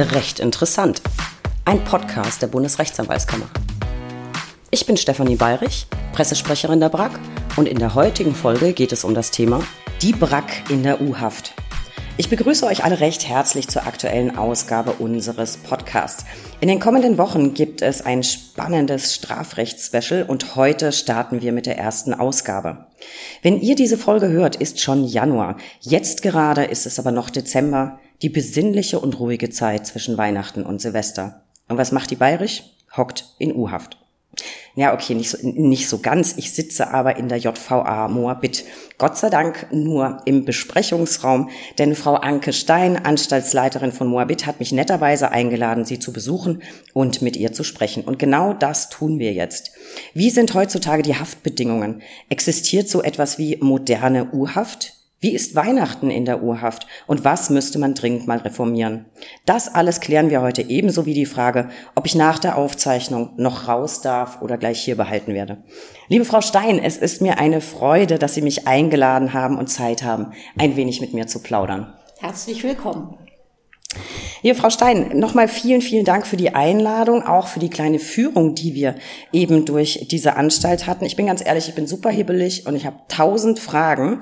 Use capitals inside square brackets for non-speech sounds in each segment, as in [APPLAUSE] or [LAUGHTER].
Recht interessant. Ein Podcast der Bundesrechtsanwaltskammer. Ich bin Stefanie Bayrich, Pressesprecherin der BRAG und in der heutigen Folge geht es um das Thema Die BRAG in der U-Haft. Ich begrüße euch alle recht herzlich zur aktuellen Ausgabe unseres Podcasts. In den kommenden Wochen gibt es ein spannendes Strafrechtsspecial und heute starten wir mit der ersten Ausgabe. Wenn ihr diese Folge hört, ist schon Januar. Jetzt gerade ist es aber noch Dezember, die besinnliche und ruhige Zeit zwischen Weihnachten und Silvester. Und was macht die Bayerisch? Hockt in U-Haft. Ja, okay, nicht so, nicht so ganz. Ich sitze aber in der JVA Moabit. Gott sei Dank nur im Besprechungsraum, denn Frau Anke Stein, Anstaltsleiterin von Moabit, hat mich netterweise eingeladen, sie zu besuchen und mit ihr zu sprechen. Und genau das tun wir jetzt. Wie sind heutzutage die Haftbedingungen? Existiert so etwas wie moderne U-Haft? Wie ist Weihnachten in der Urhaft und was müsste man dringend mal reformieren? Das alles klären wir heute ebenso wie die Frage, ob ich nach der Aufzeichnung noch raus darf oder gleich hier behalten werde. Liebe Frau Stein, es ist mir eine Freude, dass Sie mich eingeladen haben und Zeit haben, ein wenig mit mir zu plaudern. Herzlich willkommen. Liebe Frau Stein, nochmal vielen, vielen Dank für die Einladung, auch für die kleine Führung, die wir eben durch diese Anstalt hatten. Ich bin ganz ehrlich, ich bin super hibbelig und ich habe tausend Fragen.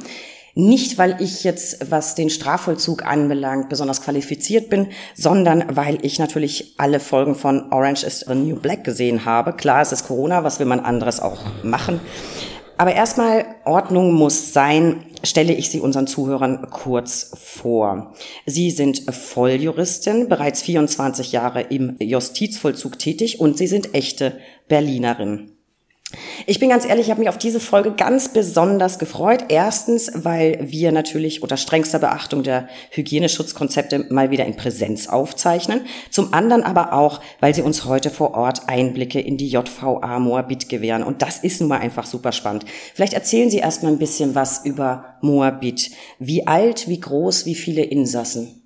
Nicht, weil ich jetzt, was den Strafvollzug anbelangt, besonders qualifiziert bin, sondern weil ich natürlich alle Folgen von Orange is the New Black gesehen habe. Klar, es ist Corona, was will man anderes auch machen? Aber erstmal, Ordnung muss sein, stelle ich Sie unseren Zuhörern kurz vor. Sie sind Volljuristin, bereits 24 Jahre im Justizvollzug tätig und Sie sind echte Berlinerin. Ich bin ganz ehrlich, ich habe mich auf diese Folge ganz besonders gefreut. Erstens, weil wir natürlich unter strengster Beachtung der Hygieneschutzkonzepte mal wieder in Präsenz aufzeichnen. Zum anderen aber auch, weil sie uns heute vor Ort Einblicke in die JVA Moabit gewähren. Und das ist nun mal einfach super spannend. Vielleicht erzählen Sie erst mal ein bisschen was über Moabit. Wie alt, wie groß, wie viele Insassen?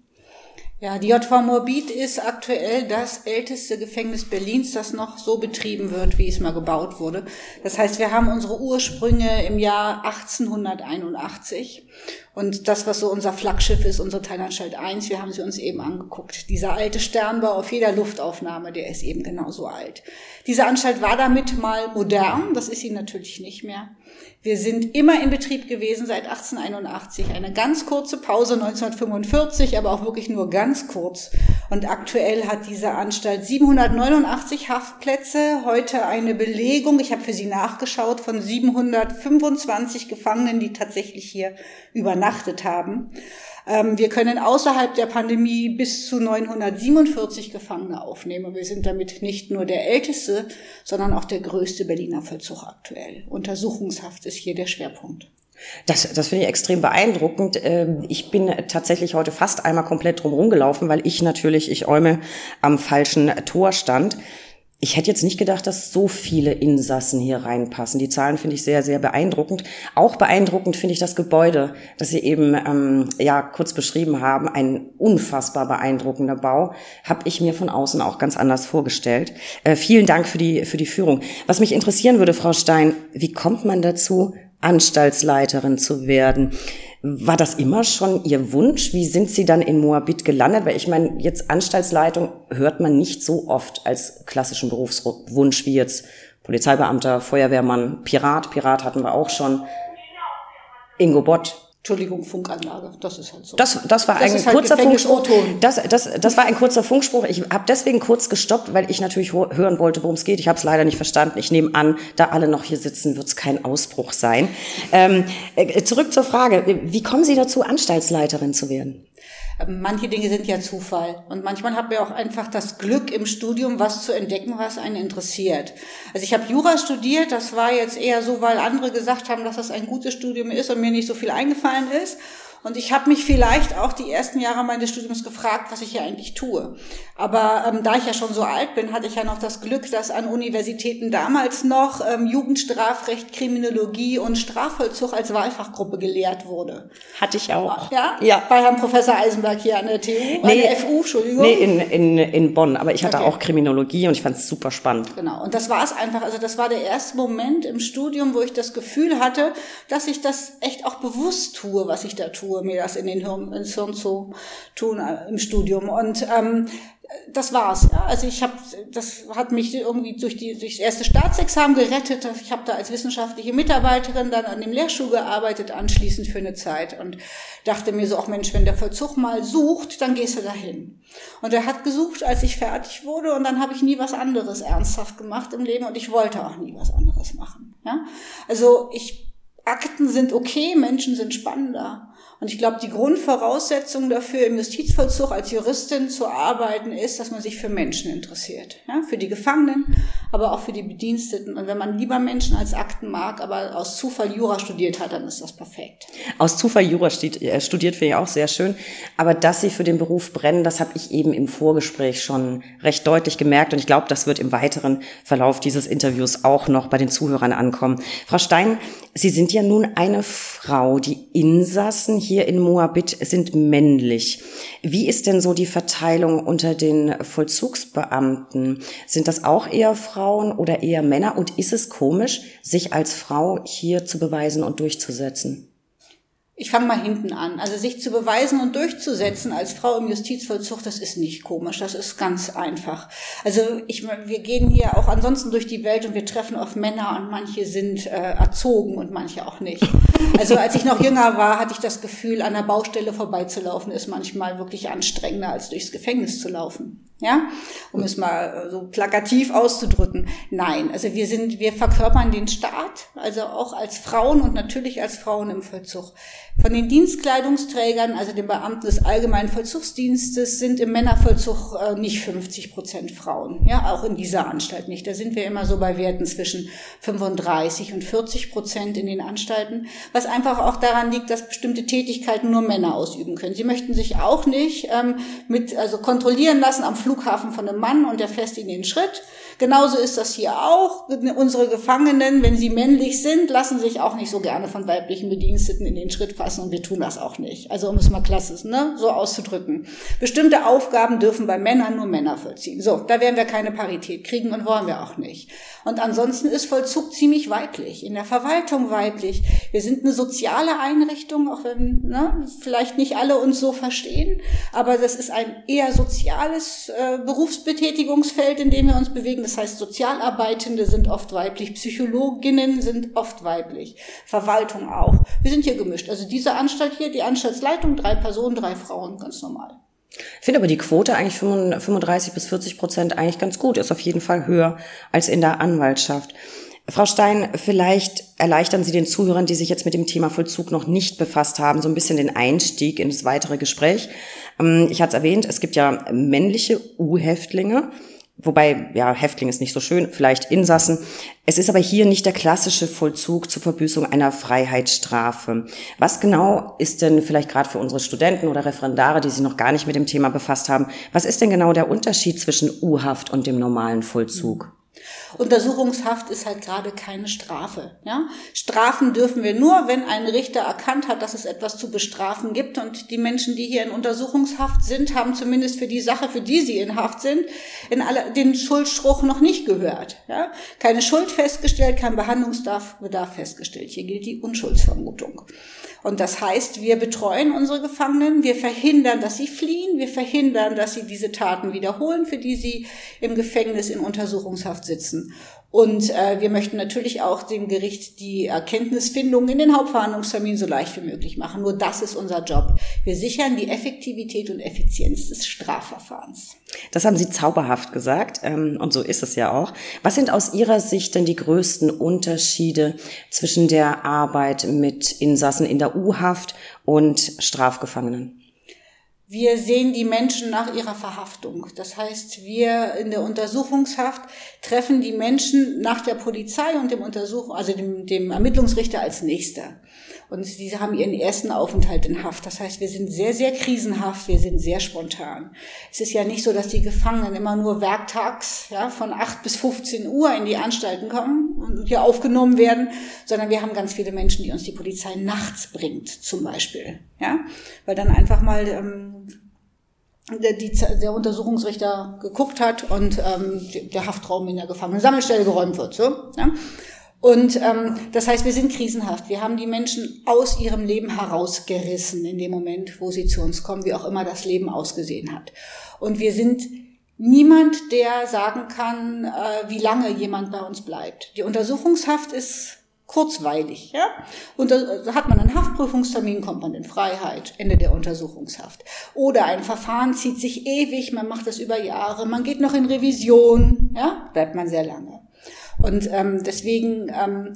Ja, die JV Morbid ist aktuell das älteste Gefängnis Berlins, das noch so betrieben wird, wie es mal gebaut wurde. Das heißt, wir haben unsere Ursprünge im Jahr 1881 und das, was so unser Flaggschiff ist, unsere Teilanstalt 1, wir haben sie uns eben angeguckt. Dieser alte Sternbau auf jeder Luftaufnahme, der ist eben genauso alt. Diese Anstalt war damit mal modern, das ist sie natürlich nicht mehr. Wir sind immer in Betrieb gewesen seit 1881. Eine ganz kurze Pause 1945, aber auch wirklich nur ganz kurz. Und aktuell hat diese Anstalt 789 Haftplätze, heute eine Belegung, ich habe für Sie nachgeschaut, von 725 Gefangenen, die tatsächlich hier übernachtet haben. Ähm, wir können außerhalb der Pandemie bis zu 947 Gefangene aufnehmen. Wir sind damit nicht nur der älteste, sondern auch der größte Berliner Vollzug aktuell. Untersuchungshaft ist hier der Schwerpunkt. Das, das finde ich extrem beeindruckend. Ähm, ich bin tatsächlich heute fast einmal komplett drum rumgelaufen, weil ich natürlich, ich äume, am falschen Tor stand. Ich hätte jetzt nicht gedacht, dass so viele Insassen hier reinpassen. Die Zahlen finde ich sehr, sehr beeindruckend. Auch beeindruckend finde ich das Gebäude, das Sie eben ähm, ja kurz beschrieben haben. Ein unfassbar beeindruckender Bau. Habe ich mir von außen auch ganz anders vorgestellt. Äh, vielen Dank für die für die Führung. Was mich interessieren würde, Frau Stein, wie kommt man dazu, Anstaltsleiterin zu werden? War das immer schon Ihr Wunsch? Wie sind Sie dann in Moabit gelandet? Weil ich meine, jetzt Anstaltsleitung hört man nicht so oft als klassischen Berufswunsch wie jetzt Polizeibeamter, Feuerwehrmann, Pirat. Pirat hatten wir auch schon. Ingo Bott, Entschuldigung, Funkanlage, das ist halt so. Das, das war das ein halt kurzer Funkspruch. Das, das, das war ein kurzer Funkspruch. Ich habe deswegen kurz gestoppt, weil ich natürlich hören wollte, worum es geht. Ich habe es leider nicht verstanden. Ich nehme an, da alle noch hier sitzen, wird es kein Ausbruch sein. Ähm, äh, zurück zur Frage, wie kommen Sie dazu, Anstaltsleiterin zu werden? Manche Dinge sind ja Zufall. Und manchmal hat man auch einfach das Glück im Studium, was zu entdecken, was einen interessiert. Also ich habe Jura studiert, das war jetzt eher so, weil andere gesagt haben, dass das ein gutes Studium ist und mir nicht so viel eingefallen ist. Und ich habe mich vielleicht auch die ersten Jahre meines Studiums gefragt, was ich hier eigentlich tue. Aber ähm, da ich ja schon so alt bin, hatte ich ja noch das Glück, dass an Universitäten damals noch ähm, Jugendstrafrecht, Kriminologie und Strafvollzug als Wahlfachgruppe gelehrt wurde. Hatte ich auch. Ja? Ja. Bei Herrn Professor Eisenberg hier an der TU, nee, an der FU, Entschuldigung. Nee, in, in, in Bonn. Aber ich hatte okay. auch Kriminologie und ich fand es super spannend. Genau. Und das war es einfach. Also das war der erste Moment im Studium, wo ich das Gefühl hatte, dass ich das echt auch bewusst tue, was ich da tue versuche, mir das in den Hirn, ins Hirn zu tun äh, im Studium. Und ähm, das war's. Ja. Also ich habe, das hat mich irgendwie durch die durchs erste Staatsexamen gerettet. Ich habe da als wissenschaftliche Mitarbeiterin dann an dem Lehrstuhl gearbeitet, anschließend für eine Zeit und dachte mir so, auch Mensch, wenn der Vollzug mal sucht, dann gehst du dahin. Und er hat gesucht, als ich fertig wurde, und dann habe ich nie was anderes ernsthaft gemacht im Leben und ich wollte auch nie was anderes machen. Ja. Also ich Akten sind okay, Menschen sind spannender. Und ich glaube, die Grundvoraussetzung dafür, im Justizvollzug als Juristin zu arbeiten, ist, dass man sich für Menschen interessiert. Ja, für die Gefangenen, aber auch für die Bediensteten. Und wenn man lieber Menschen als Akten mag, aber aus Zufall Jura studiert hat, dann ist das perfekt. Aus Zufall Jura studiert, äh, studiert finde ich auch sehr schön. Aber dass Sie für den Beruf brennen, das habe ich eben im Vorgespräch schon recht deutlich gemerkt. Und ich glaube, das wird im weiteren Verlauf dieses Interviews auch noch bei den Zuhörern ankommen. Frau Stein, Sie sind ja nun eine Frau. Die Insassen hier in Moabit sind männlich. Wie ist denn so die Verteilung unter den Vollzugsbeamten? Sind das auch eher Frauen oder eher Männer? Und ist es komisch, sich als Frau hier zu beweisen und durchzusetzen? ich fange mal hinten an. Also sich zu beweisen und durchzusetzen als Frau im Justizvollzug, das ist nicht komisch, das ist ganz einfach. Also ich, wir gehen hier auch ansonsten durch die Welt und wir treffen auf Männer und manche sind äh, erzogen und manche auch nicht. Also als ich noch jünger war, hatte ich das Gefühl, an der Baustelle vorbeizulaufen ist manchmal wirklich anstrengender als durchs Gefängnis zu laufen ja, um es mal äh, so plakativ auszudrücken. Nein, also wir sind, wir verkörpern den Staat, also auch als Frauen und natürlich als Frauen im Vollzug. Von den Dienstkleidungsträgern, also den Beamten des Allgemeinen Vollzugsdienstes, sind im Männervollzug äh, nicht 50 Prozent Frauen, ja, auch in dieser Anstalt nicht. Da sind wir immer so bei Werten zwischen 35 und 40 Prozent in den Anstalten, was einfach auch daran liegt, dass bestimmte Tätigkeiten nur Männer ausüben können. Sie möchten sich auch nicht ähm, mit, also kontrollieren lassen am Flug Flughafen von einem Mann und der fässt ihn den Schritt. Genauso ist das hier auch. Unsere Gefangenen, wenn sie männlich sind, lassen sich auch nicht so gerne von weiblichen Bediensteten in den Schritt fassen und wir tun das auch nicht. Also um es mal klassisch ne, so auszudrücken. Bestimmte Aufgaben dürfen bei Männern nur Männer vollziehen. So, da werden wir keine Parität kriegen und wollen wir auch nicht. Und ansonsten ist Vollzug ziemlich weiblich, in der Verwaltung weiblich. Wir sind eine soziale Einrichtung, auch wenn ne, vielleicht nicht alle uns so verstehen, aber das ist ein eher soziales äh, Berufsbetätigungsfeld, in dem wir uns bewegen. Das heißt, Sozialarbeitende sind oft weiblich, Psychologinnen sind oft weiblich, Verwaltung auch. Wir sind hier gemischt. Also diese Anstalt hier, die Anstaltsleitung, drei Personen, drei Frauen, ganz normal. Ich finde aber die Quote eigentlich 35 bis 40 Prozent eigentlich ganz gut, ist auf jeden Fall höher als in der Anwaltschaft. Frau Stein, vielleicht erleichtern Sie den Zuhörern, die sich jetzt mit dem Thema Vollzug noch nicht befasst haben, so ein bisschen den Einstieg in das weitere Gespräch. Ähm, ich hatte es erwähnt, es gibt ja männliche U-Häftlinge, wobei, ja, Häftling ist nicht so schön, vielleicht Insassen. Es ist aber hier nicht der klassische Vollzug zur Verbüßung einer Freiheitsstrafe. Was genau ist denn vielleicht gerade für unsere Studenten oder Referendare, die sich noch gar nicht mit dem Thema befasst haben, was ist denn genau der Unterschied zwischen U-Haft und dem normalen Vollzug? Untersuchungshaft ist halt gerade keine Strafe. Ja? Strafen dürfen wir nur, wenn ein Richter erkannt hat, dass es etwas zu bestrafen gibt. Und die Menschen, die hier in Untersuchungshaft sind, haben zumindest für die Sache, für die sie in Haft sind, in alle, den Schuldspruch noch nicht gehört. Ja? Keine Schuld festgestellt, kein Behandlungsbedarf festgestellt. Hier gilt die Unschuldsvermutung. Und das heißt, wir betreuen unsere Gefangenen, wir verhindern, dass sie fliehen, wir verhindern, dass sie diese Taten wiederholen, für die sie im Gefängnis in Untersuchungshaft sitzen. Und äh, wir möchten natürlich auch dem Gericht die Erkenntnisfindung in den Hauptverhandlungstermin so leicht wie möglich machen. Nur das ist unser Job. Wir sichern die Effektivität und Effizienz des Strafverfahrens. Das haben Sie zauberhaft gesagt ähm, und so ist es ja auch. Was sind aus Ihrer Sicht denn die größten Unterschiede zwischen der Arbeit mit Insassen in der U-Haft und Strafgefangenen? Wir sehen die Menschen nach ihrer Verhaftung. Das heißt, wir in der Untersuchungshaft treffen die Menschen nach der Polizei und dem Untersuch, also dem, dem Ermittlungsrichter als Nächster. Und sie haben ihren ersten Aufenthalt in Haft. Das heißt, wir sind sehr, sehr krisenhaft, wir sind sehr spontan. Es ist ja nicht so, dass die Gefangenen immer nur werktags ja, von 8 bis 15 Uhr in die Anstalten kommen und hier aufgenommen werden, sondern wir haben ganz viele Menschen, die uns die Polizei nachts bringt, zum Beispiel. Ja? Weil dann einfach mal ähm, der, die, der Untersuchungsrichter geguckt hat und ähm, der Haftraum in der Gefangenensammelstelle geräumt wird. So, ja? Und ähm, das heißt, wir sind krisenhaft. Wir haben die Menschen aus ihrem Leben herausgerissen in dem Moment, wo sie zu uns kommen, wie auch immer das Leben ausgesehen hat. Und wir sind niemand, der sagen kann, äh, wie lange jemand bei uns bleibt. Die Untersuchungshaft ist kurzweilig, ja. Und da hat man einen Haftprüfungstermin, kommt man in Freiheit, Ende der Untersuchungshaft. Oder ein Verfahren zieht sich ewig, man macht das über Jahre, man geht noch in Revision, ja, bleibt man sehr lange. Und ähm, deswegen ähm,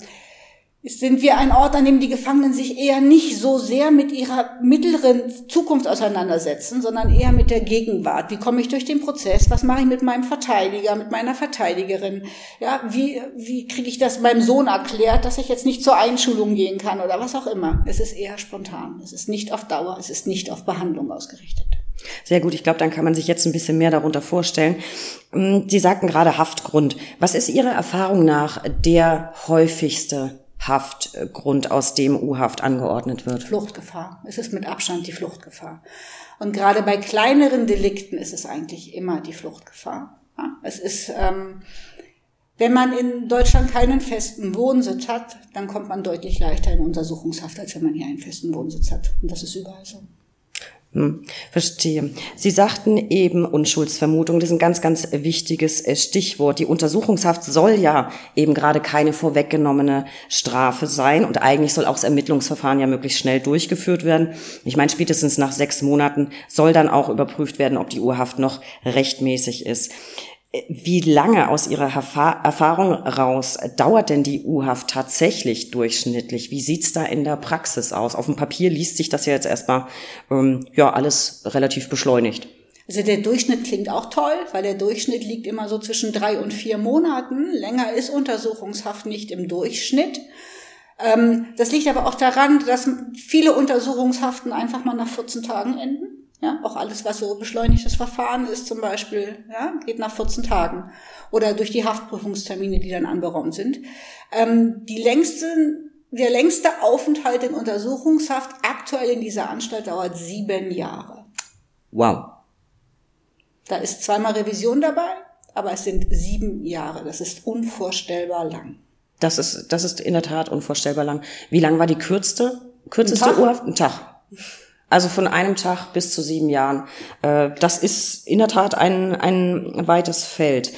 sind wir ein Ort, an dem die Gefangenen sich eher nicht so sehr mit ihrer mittleren Zukunft auseinandersetzen, sondern eher mit der Gegenwart. Wie komme ich durch den Prozess? Was mache ich mit meinem Verteidiger, mit meiner Verteidigerin? Ja, wie, wie kriege ich das meinem Sohn erklärt, dass ich jetzt nicht zur Einschulung gehen kann oder was auch immer? Es ist eher spontan. Es ist nicht auf Dauer. Es ist nicht auf Behandlung ausgerichtet. Sehr gut, ich glaube, dann kann man sich jetzt ein bisschen mehr darunter vorstellen. Hm, Sie sagten gerade Haftgrund. Was ist Ihrer Erfahrung nach der häufigste Haftgrund, aus dem U-Haft angeordnet wird? Fluchtgefahr. Es ist mit Abstand die Fluchtgefahr. Und gerade bei kleineren Delikten ist es eigentlich immer die Fluchtgefahr. Es ist, ähm, wenn man in Deutschland keinen festen Wohnsitz hat, dann kommt man deutlich leichter in Untersuchungshaft, als wenn man hier einen festen Wohnsitz hat. Und das ist überall so. Hm, verstehe. Sie sagten eben Unschuldsvermutung, das ist ein ganz, ganz wichtiges äh, Stichwort. Die Untersuchungshaft soll ja eben gerade keine vorweggenommene Strafe sein und eigentlich soll auch das Ermittlungsverfahren ja möglichst schnell durchgeführt werden. Ich meine, spätestens nach sechs Monaten soll dann auch überprüft werden, ob die Urhaft noch rechtmäßig ist. Wie lange aus Ihrer Erfahrung raus dauert denn die U-Haft tatsächlich durchschnittlich? Wie sieht's da in der Praxis aus? Auf dem Papier liest sich das ja jetzt erstmal ähm, ja alles relativ beschleunigt. Also der Durchschnitt klingt auch toll, weil der Durchschnitt liegt immer so zwischen drei und vier Monaten. Länger ist Untersuchungshaft nicht im Durchschnitt. Ähm, das liegt aber auch daran, dass viele Untersuchungshaften einfach mal nach 14 Tagen enden. Ja, auch alles, was so beschleunigtes Verfahren ist, zum Beispiel, ja, geht nach 14 Tagen. Oder durch die Haftprüfungstermine, die dann anberaumt sind. Ähm, die längsten, der längste Aufenthalt in Untersuchungshaft aktuell in dieser Anstalt dauert sieben Jahre. Wow. Da ist zweimal Revision dabei, aber es sind sieben Jahre. Das ist unvorstellbar lang. Das ist, das ist in der Tat unvorstellbar lang. Wie lang war die kürzeste, kürzeste Urhaft? Ein Tag. Also von einem Tag bis zu sieben Jahren. Äh, das ist in der Tat ein, ein weites Feld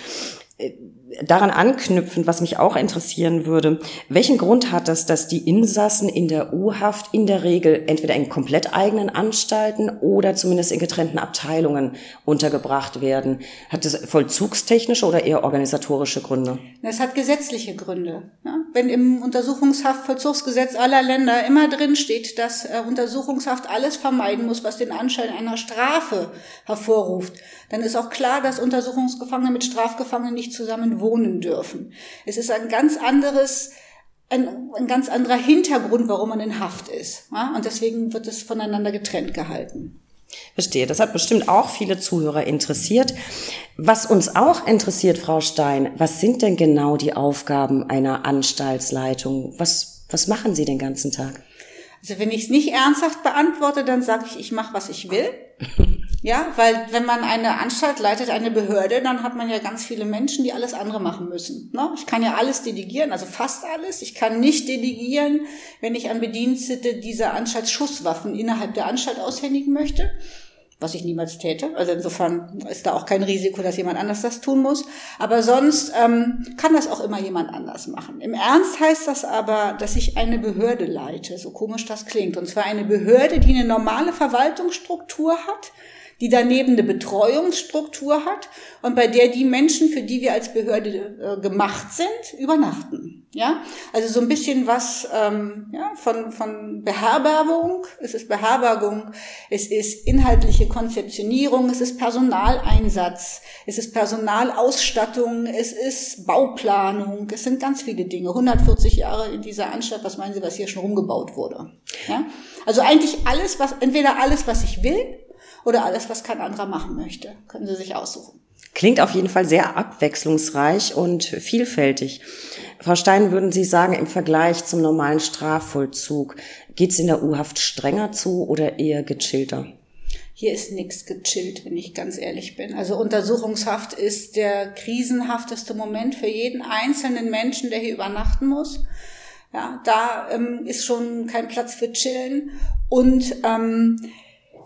daran anknüpfend, was mich auch interessieren würde, welchen Grund hat das, dass die Insassen in der U-Haft in der Regel entweder in komplett eigenen Anstalten oder zumindest in getrennten Abteilungen untergebracht werden? Hat das vollzugstechnische oder eher organisatorische Gründe? Das hat gesetzliche Gründe. Wenn im Untersuchungshaftvollzugsgesetz aller Länder immer drin steht, dass äh, Untersuchungshaft alles vermeiden muss, was den Anschein einer Strafe hervorruft, dann ist auch klar, dass Untersuchungsgefangene mit Strafgefangenen nicht zusammen wohnen dürfen. Es ist ein ganz anderes, ein, ein ganz anderer Hintergrund, warum man in Haft ist. Ja? Und deswegen wird es voneinander getrennt gehalten. Verstehe. Das hat bestimmt auch viele Zuhörer interessiert. Was uns auch interessiert, Frau Stein, was sind denn genau die Aufgaben einer Anstaltsleitung? Was, was machen Sie den ganzen Tag? Also wenn ich es nicht ernsthaft beantworte, dann sage ich, ich mache, was ich will. [LAUGHS] Ja, weil wenn man eine Anstalt leitet, eine Behörde, dann hat man ja ganz viele Menschen, die alles andere machen müssen. Ne? Ich kann ja alles delegieren, also fast alles. Ich kann nicht delegieren, wenn ich an Bedienstete dieser Anstalt Schusswaffen innerhalb der Anstalt aushändigen möchte was ich niemals täte. Also insofern ist da auch kein Risiko, dass jemand anders das tun muss. Aber sonst ähm, kann das auch immer jemand anders machen. Im Ernst heißt das aber, dass ich eine Behörde leite, so komisch das klingt. Und zwar eine Behörde, die eine normale Verwaltungsstruktur hat, die daneben eine Betreuungsstruktur hat und bei der die Menschen, für die wir als Behörde äh, gemacht sind, übernachten. Ja, also so ein bisschen was ähm, ja, von von Beherbergung. Es ist Beherbergung, es ist inhaltliche Konzeptionierung, es ist Personaleinsatz, es ist Personalausstattung, es ist Bauplanung. Es sind ganz viele Dinge. 140 Jahre in dieser Anstalt. Was meinen Sie, was hier schon rumgebaut wurde? Ja, also eigentlich alles, was entweder alles, was ich will oder alles, was kein anderer machen möchte. Können Sie sich aussuchen. Klingt auf jeden Fall sehr abwechslungsreich und vielfältig. Frau Stein, würden Sie sagen, im Vergleich zum normalen Strafvollzug, geht es in der U-Haft strenger zu oder eher gechillter? Hier ist nichts gechillt, wenn ich ganz ehrlich bin. Also Untersuchungshaft ist der krisenhafteste Moment für jeden einzelnen Menschen, der hier übernachten muss. Ja, da ähm, ist schon kein Platz für Chillen. Und ähm,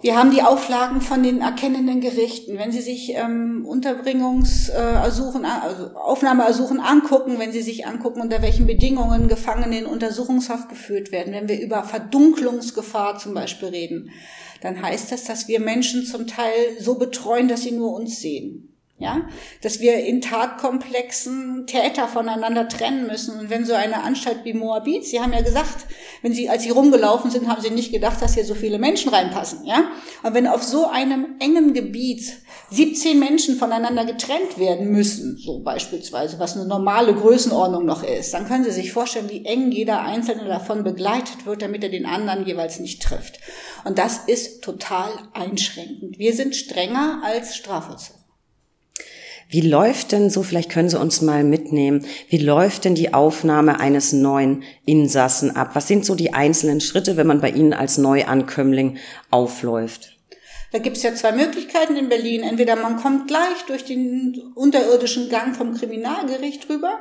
Wir haben die Auflagen von den erkennenden Gerichten. Wenn Sie sich ähm, Unterbringungsersuchen, also Aufnahmeersuchen angucken, wenn Sie sich angucken, unter welchen Bedingungen Gefangene in Untersuchungshaft geführt werden, wenn wir über Verdunklungsgefahr zum Beispiel reden, dann heißt das, dass wir Menschen zum Teil so betreuen, dass sie nur uns sehen ja, dass wir in Tatkomplexen Täter voneinander trennen müssen. Und wenn so eine Anstalt wie Moabit, Sie haben ja gesagt, wenn Sie, als Sie rumgelaufen sind, haben Sie nicht gedacht, dass hier so viele Menschen reinpassen, ja. Und wenn auf so einem engen Gebiet 17 Menschen voneinander getrennt werden müssen, so beispielsweise, was eine normale Größenordnung noch ist, dann können Sie sich vorstellen, wie eng jeder Einzelne davon begleitet wird, damit er den anderen jeweils nicht trifft. Und das ist total einschränkend. Wir sind strenger als Strafvollzug. Wie läuft denn so, vielleicht können Sie uns mal mitnehmen, wie läuft denn die Aufnahme eines neuen Insassen ab? Was sind so die einzelnen Schritte, wenn man bei Ihnen als Neuankömmling aufläuft? Da gibt's ja zwei Möglichkeiten in Berlin. Entweder man kommt gleich durch den unterirdischen Gang vom Kriminalgericht rüber,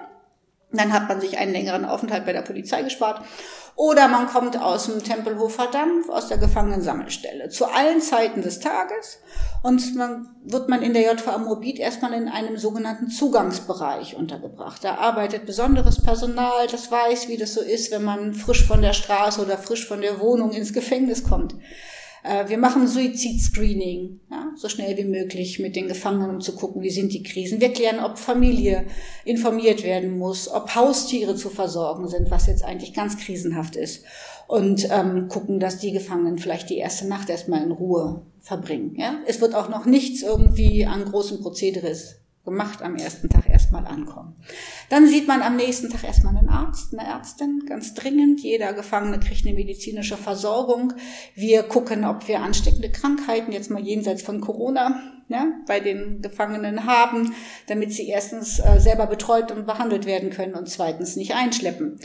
dann hat man sich einen längeren Aufenthalt bei der Polizei gespart. Oder man kommt aus dem Tempelhofer Dampf, aus der Gefangenensammelstelle, zu allen Zeiten des Tages. Und dann wird man in der JVA Morbid erstmal in einem sogenannten Zugangsbereich untergebracht. Da arbeitet besonderes Personal, das weiß, wie das so ist, wenn man frisch von der Straße oder frisch von der Wohnung ins Gefängnis kommt. Äh, wir machen Suizidscreening, ja, so schnell wie möglich mit den Gefangenen, um zu gucken, wie sind die Krisen. Wir klären, ob Familie informiert werden muss, ob Haustiere zu versorgen sind, was jetzt eigentlich ganz krisenhaft ist. Und ähm, gucken, dass die Gefangenen vielleicht die erste Nacht erstmal in Ruhe verbringen. Ja? Es wird auch noch nichts irgendwie an großen Prozederes gemacht am ersten Tag erstmal ankommen. Dann sieht man am nächsten Tag erstmal einen Arzt, eine Ärztin, ganz dringend. Jeder Gefangene kriegt eine medizinische Versorgung. Wir gucken, ob wir ansteckende Krankheiten, jetzt mal jenseits von Corona, ja, bei den Gefangenen haben, damit sie erstens äh, selber betreut und behandelt werden können und zweitens nicht einschleppen.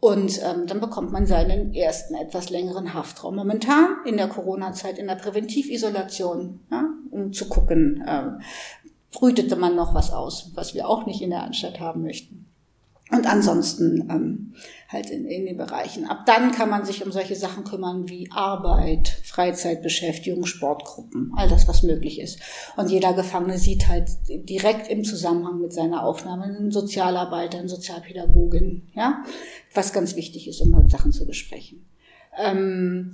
Und ähm, dann bekommt man seinen ersten etwas längeren Haftraum. Momentan in der Corona-Zeit in der Präventivisolation, ja, um zu gucken, äh, brütete man noch was aus, was wir auch nicht in der Anstalt haben möchten. Und ansonsten ähm, halt in, in den Bereichen. Ab dann kann man sich um solche Sachen kümmern wie Arbeit, Freizeitbeschäftigung, Sportgruppen, all das, was möglich ist. Und jeder Gefangene sieht halt direkt im Zusammenhang mit seiner Aufnahme einen Sozialarbeiter, eine Sozialpädagogin, ja, was ganz wichtig ist, um halt Sachen zu besprechen. Ähm,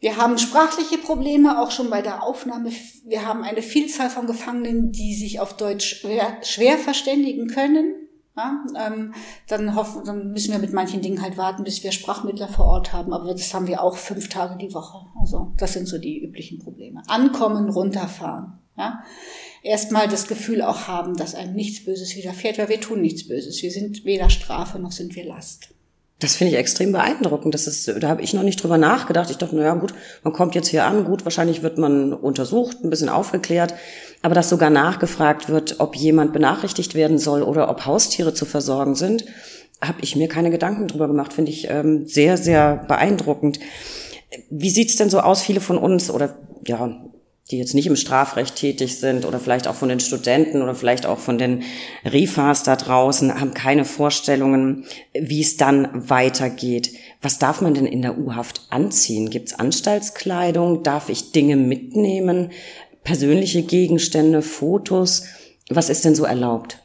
wir haben sprachliche Probleme auch schon bei der Aufnahme. Wir haben eine Vielzahl von Gefangenen, die sich auf Deutsch schwer, schwer verständigen können. Ja, ähm, dann, hoffen, dann müssen wir mit manchen Dingen halt warten, bis wir Sprachmittler vor Ort haben. Aber das haben wir auch fünf Tage die Woche. Also das sind so die üblichen Probleme. Ankommen, runterfahren. Ja? Erstmal das Gefühl auch haben, dass einem nichts Böses widerfährt, weil wir tun nichts Böses. Wir sind weder Strafe noch sind wir Last. Das finde ich extrem beeindruckend. Das ist, da habe ich noch nicht drüber nachgedacht. Ich dachte, na ja, gut, man kommt jetzt hier an, gut, wahrscheinlich wird man untersucht, ein bisschen aufgeklärt, aber dass sogar nachgefragt wird, ob jemand benachrichtigt werden soll oder ob Haustiere zu versorgen sind, habe ich mir keine Gedanken drüber gemacht. Finde ich ähm, sehr, sehr beeindruckend. Wie sieht's denn so aus? Viele von uns oder ja, die jetzt nicht im Strafrecht tätig sind oder vielleicht auch von den Studenten oder vielleicht auch von den Refas da draußen, haben keine Vorstellungen, wie es dann weitergeht. Was darf man denn in der U-Haft anziehen? Gibt es Anstaltskleidung? Darf ich Dinge mitnehmen? Persönliche Gegenstände, Fotos? Was ist denn so erlaubt?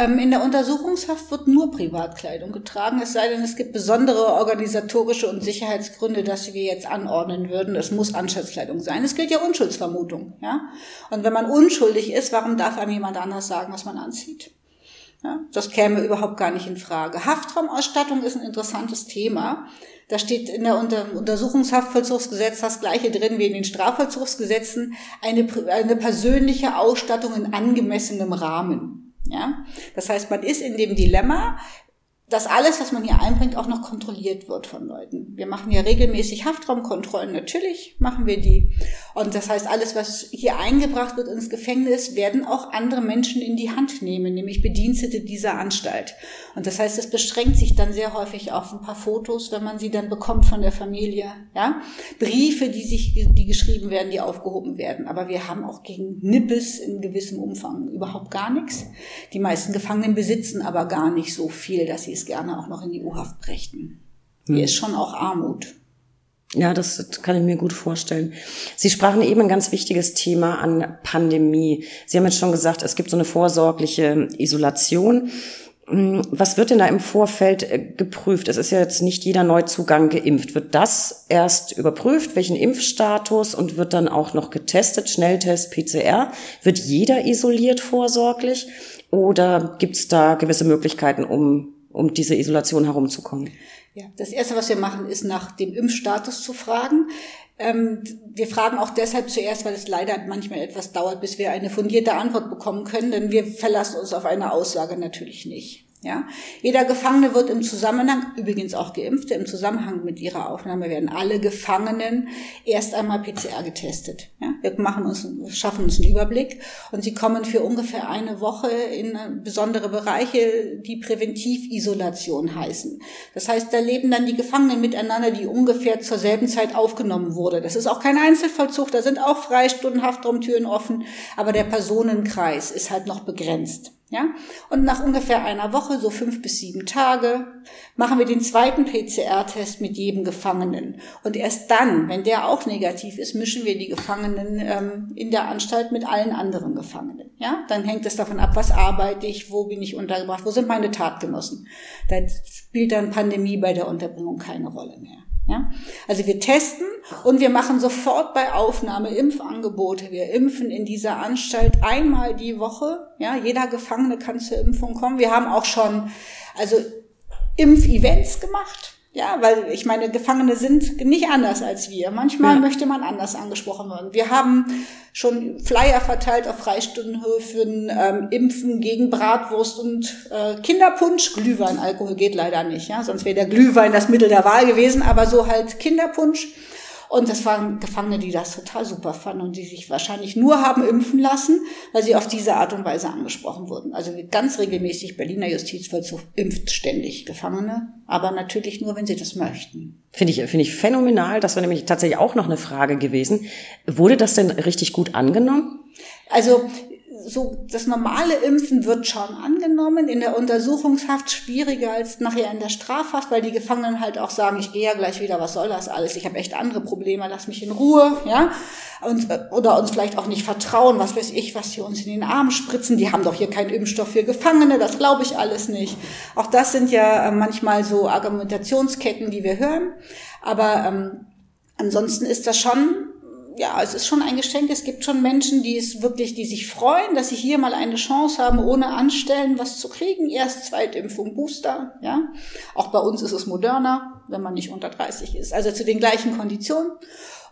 Ähm, in der Untersuchungshaft wird nur Privatkleidung getragen, es sei denn, es gibt besondere organisatorische und Sicherheitsgründe, dass wir jetzt anordnen würden. Es muss Anstaltskleidung sein. Es gilt ja Unschuldsvermutung, ja. Und wenn man unschuldig ist, warum darf einem jemand anders sagen, was man anzieht? Ja, das käme überhaupt gar nicht in Frage. Haftraumausstattung ist ein interessantes Thema. Da steht in der Unter Untersuchungshaftvollzugsgesetz das gleiche drin wie in den Strafvollzugsgesetzen, eine, eine persönliche Ausstattung in angemessenem Rahmen. Ja? Das heißt, man ist in dem Dilemma, dass alles, was man hier einbringt, auch noch kontrolliert wird von Leuten. Wir machen ja regelmäßig Haftraumkontrollen, natürlich machen wir die. Und das heißt, alles, was hier eingebracht wird ins Gefängnis, werden auch andere Menschen in die Hand nehmen, nämlich Bedienstete dieser Anstalt. Und das heißt, es beschränkt sich dann sehr häufig auf ein paar Fotos, wenn man sie dann bekommt von der Familie. Ja? Briefe, die sich, die geschrieben werden, die aufgehoben werden. Aber wir haben auch gegen Nippes in gewissem Umfang überhaupt gar nichts. Die meisten Gefangenen besitzen aber gar nicht so viel, dass sie es gerne auch noch in die U-Haft brächten. Hier hm. ist schon auch Armut. Ja, das kann ich mir gut vorstellen. Sie sprachen eben ein ganz wichtiges Thema an Pandemie. Sie haben jetzt schon gesagt, es gibt so eine vorsorgliche Isolation. Hm, was wird denn da im Vorfeld äh, geprüft? Es ist ja jetzt nicht jeder Neuzugang geimpft. Wird das erst überprüft, welchen Impfstatus und wird dann auch noch getestet, Schnelltest, PCR? Wird jeder isoliert vorsorglich oder gibt es da gewisse Möglichkeiten, um, um diese Isolation herumzukommen? Ja, das erste, was wir machen, ist nach dem Impfstatus zu fragen. Ähm, wir fragen auch deshalb zuerst, weil es leider manchmal etwas dauert, bis wir eine fundierte Antwort bekommen können, denn wir verlassen uns auf eine Aussage natürlich nicht. Ja, jeder Gefangene wird im Zusammenhang, übrigens auch Geimpfte, im Zusammenhang mit ihrer Aufnahme werden alle Gefangenen erst einmal PCR getestet. Ja, wir machen uns, schaffen uns einen Überblick und sie kommen für ungefähr eine Woche in besondere Bereiche, die Präventivisolation heißen. Das heißt, da leben dann die Gefangenen miteinander, die ungefähr zur selben Zeit aufgenommen wurde. Das ist auch kein Einzelvollzug, da sind auch Freistunden, Haftraumtüren offen, aber der Personenkreis ist halt noch begrenzt. Ja? Und nach ungefähr einer Woche, so fünf bis sieben Tage, machen wir den zweiten PCR-Test mit jedem Gefangenen. Und erst dann, wenn der auch negativ ist, mischen wir die Gefangenen ähm, in der Anstalt mit allen anderen Gefangenen. Ja? Dann hängt es davon ab, was arbeite ich, wo bin ich untergebracht, wo sind meine Tatgenossen. Da spielt dann Pandemie bei der Unterbringung keine Rolle mehr. Ja? Also wir testen und wir machen sofort bei Aufnahme Impfangebote. Wir impfen in dieser Anstalt einmal die Woche. Ja, jeder Gefangene kann zur Impfung kommen. Wir haben auch schon also Impfevents gemacht. Ja, weil ich meine, Gefangene sind nicht anders als wir. Manchmal ja. möchte man anders angesprochen werden. Wir haben schon Flyer verteilt auf Freistundenhöfen, ähm, Impfen gegen Bratwurst und äh, Kinderpunsch. Glühwein, Alkohol geht leider nicht, ja, sonst wäre der Glühwein das Mittel der Wahl gewesen, aber so halt Kinderpunsch. Und das waren Gefangene, die das total super fanden und die sich wahrscheinlich nur haben impfen lassen, weil sie auf diese Art und Weise angesprochen wurden. Also ganz regelmäßig Berliner Justizvollzug impft ständig Gefangene, aber natürlich nur, wenn sie das möchten. Finde ich, finde ich phänomenal. Das war nämlich tatsächlich auch noch eine Frage gewesen. Wurde das denn richtig gut angenommen? Also so das normale Impfen wird schon angenommen, in der Untersuchungshaft schwieriger als nachher in der Strafhaft, weil die Gefangenen halt auch sagen, ich gehe ja gleich wieder, was soll das alles? Ich habe echt andere Probleme, lass mich in Ruhe, ja? Und, äh, oder uns vielleicht auch nicht vertrauen, was weiß ich, was sie uns in den Arm spritzen, die haben doch hier keinen Impfstoff für Gefangene, das glaube ich alles nicht. Auch das sind ja äh, manchmal so Argumentationsketten, die wir hören, aber ähm, ansonsten ist das schon ja, es ist schon ein Geschenk. Es gibt schon Menschen, die es wirklich, die sich freuen, dass sie hier mal eine Chance haben, ohne Anstellen was zu kriegen. Erst Zweitimpfung, Booster, ja. Auch bei uns ist es moderner, wenn man nicht unter 30 ist. Also zu den gleichen Konditionen.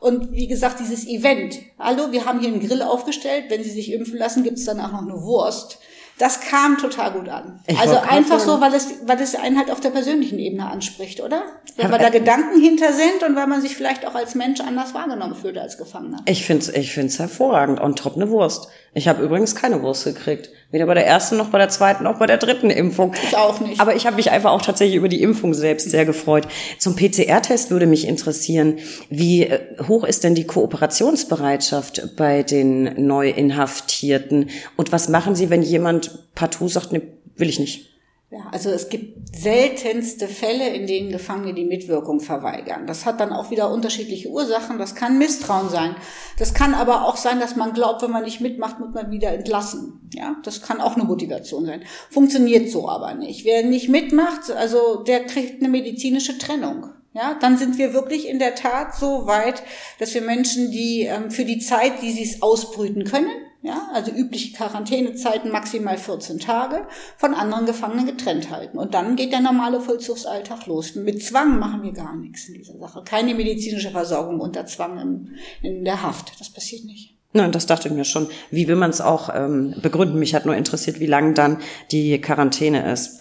Und wie gesagt, dieses Event. Hallo, wir haben hier einen Grill aufgestellt. Wenn Sie sich impfen lassen, gibt es danach noch eine Wurst. Das kam total gut an. Ich also einfach so, weil es, weil es einen halt auf der persönlichen Ebene anspricht, oder? Weil da Gedanken hinter sind und weil man sich vielleicht auch als Mensch anders wahrgenommen fühlt als Gefangener. Ich find's, ich find's hervorragend. Und top eine Wurst. Ich habe übrigens keine Wurst gekriegt. Weder bei der ersten noch bei der zweiten noch bei der dritten Impfung. Ich auch nicht. Aber ich habe mich einfach auch tatsächlich über die Impfung selbst sehr gefreut. Zum PCR-Test würde mich interessieren, wie äh, hoch ist denn die Kooperationsbereitschaft bei den Neuinhaftierten? Und was machen Sie, wenn jemand partout sagt, ne, will ich nicht? Ja, also es gibt seltenste Fälle, in denen Gefangene die Mitwirkung verweigern. Das hat dann auch wieder unterschiedliche Ursachen. Das kann Misstrauen sein. Das kann aber auch sein, dass man glaubt, wenn man nicht mitmacht, muss man wieder entlassen. Ja, das kann auch eine Motivation sein. Funktioniert so aber nicht. Wer nicht mitmacht, also der kriegt eine medizinische Trennung. Ja, dann sind wir wirklich in der Tat so weit, dass wir Menschen, die ähm, für die Zeit, die sie es ausbrüten können, ja, also übliche Quarantänezeiten maximal 14 Tage, von anderen Gefangenen getrennt halten. Und dann geht der normale Vollzugsalltag los. Mit Zwang machen wir gar nichts in dieser Sache. Keine medizinische Versorgung unter Zwang in, in der Haft. Das passiert nicht. Nein, das dachte ich mir schon. Wie will man es auch ähm, begründen? Mich hat nur interessiert, wie lang dann die Quarantäne ist.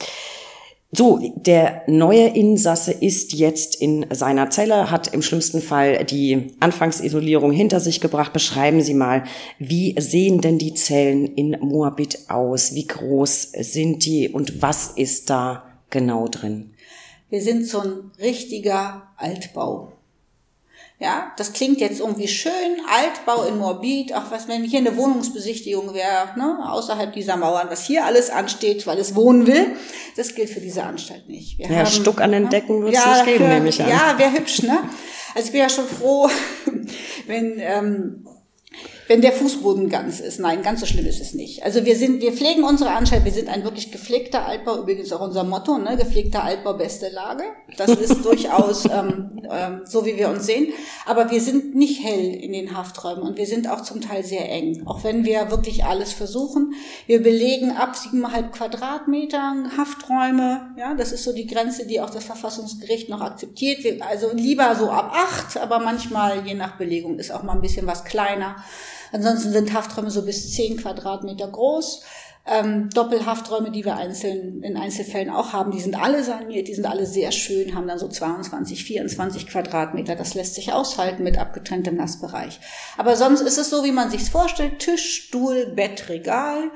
So, der neue Insasse ist jetzt in seiner Zelle, hat im schlimmsten Fall die Anfangsisolierung hinter sich gebracht. Beschreiben Sie mal, wie sehen denn die Zellen in Moabit aus? Wie groß sind die und was ist da genau drin? Wir sind so ein richtiger Altbau. Ja, das klingt jetzt irgendwie schön, Altbau in Morbid, auch was, wenn hier eine Wohnungsbesichtigung wäre, ne, außerhalb dieser Mauern, was hier alles ansteht, weil es wohnen will, das gilt für diese Anstalt nicht. Wir ja, haben, Stuck an den ne? Decken wird es ja, nicht geben, nehme ich an. Ja, wäre hübsch, ne? Also ich bin ja schon froh, [LAUGHS] wenn ähm, wenn der Fußboden ganz ist. Nein, ganz so schlimm ist es nicht. Also wir sind, wir pflegen unsere Anstalt, wir sind ein wirklich gepflegter Altbau, übrigens auch unser Motto, ne? gepflegter Altbau, beste Lage. Das ist [LAUGHS] durchaus ähm, ähm, so, wie wir uns sehen. Aber wir sind nicht hell in den Hafträumen und wir sind auch zum Teil sehr eng, auch wenn wir wirklich alles versuchen. Wir belegen ab siebeneinhalb Quadratmetern Hafträume, ja, das ist so die Grenze, die auch das Verfassungsgericht noch akzeptiert. Wir, also lieber so ab acht, aber manchmal, je nach Belegung, ist auch mal ein bisschen was kleiner. Ansonsten sind Hafträume so bis zehn Quadratmeter groß. Ähm, Doppelhafträume, die wir einzeln, in Einzelfällen auch haben, die sind alle saniert, die sind alle sehr schön, haben dann so 22, 24 Quadratmeter. Das lässt sich aushalten mit abgetrenntem Nassbereich. Aber sonst ist es so, wie man sich's vorstellt. Tisch, Stuhl, Bett, Regal.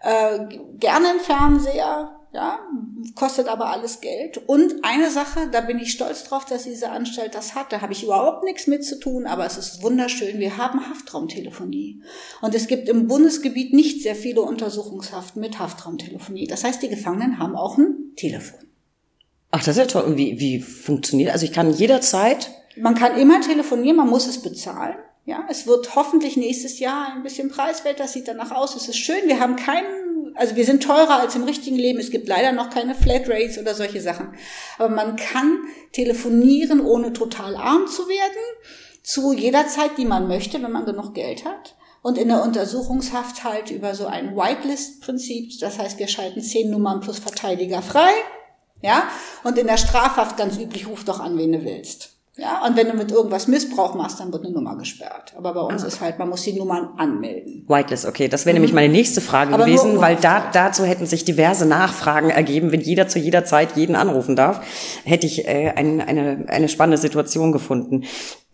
Äh, gerne ein Fernseher, ja, kostet aber alles Geld. Und eine Sache, da bin ich stolz drauf, dass diese Anstalt das hat. Da habe ich überhaupt nichts mit zu tun, aber es ist wunderschön. Wir haben Haftraumtelefonie. Und es gibt im Bundesgebiet nicht sehr viele Untersuchungshaften mit Haftraumtelefonie. Das heißt, die Gefangenen haben auch ein Telefon. Ach, das ist ja toll. Und wie, wie funktioniert? Also ich kann jederzeit. Man kann immer telefonieren, man muss es bezahlen. Ja, es wird hoffentlich nächstes Jahr ein bisschen preiswert. Das sieht danach aus. Es ist schön. Wir haben keinen also wir sind teurer als im richtigen Leben. Es gibt leider noch keine Flatrates oder solche Sachen. Aber man kann telefonieren, ohne total arm zu werden, zu jeder Zeit, die man möchte, wenn man genug Geld hat. Und in der Untersuchungshaft halt über so ein Whitelist-Prinzip. Das heißt, wir schalten zehn Nummern plus Verteidiger frei. Ja. Und in der Strafhaft ganz üblich, ruf doch an, wen du willst. Ja, und wenn du mit irgendwas Missbrauch machst, dann wird eine Nummer gesperrt. Aber bei uns ah. ist halt, man muss die Nummern anmelden. Whitelist, okay. Das wäre mhm. nämlich meine nächste Frage Aber gewesen, weil da, dazu hätten sich diverse Nachfragen ergeben. Wenn jeder zu jeder Zeit jeden anrufen darf, hätte ich äh, ein, eine, eine spannende Situation gefunden.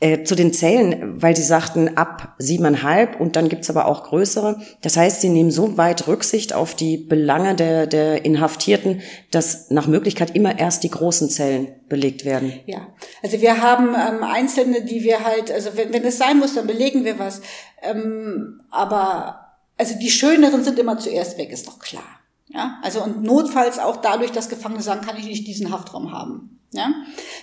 Äh, zu den Zellen, weil Sie sagten ab siebeneinhalb und dann gibt's aber auch größere. Das heißt, Sie nehmen so weit Rücksicht auf die Belange der, der Inhaftierten, dass nach Möglichkeit immer erst die großen Zellen belegt werden. Ja, also wir haben ähm, Einzelne, die wir halt, also wenn, wenn es sein muss, dann belegen wir was. Ähm, aber also die schöneren sind immer zuerst weg, ist doch klar. Ja, also und notfalls auch dadurch, dass Gefangene sagen, kann ich nicht diesen Haftraum haben. Ja?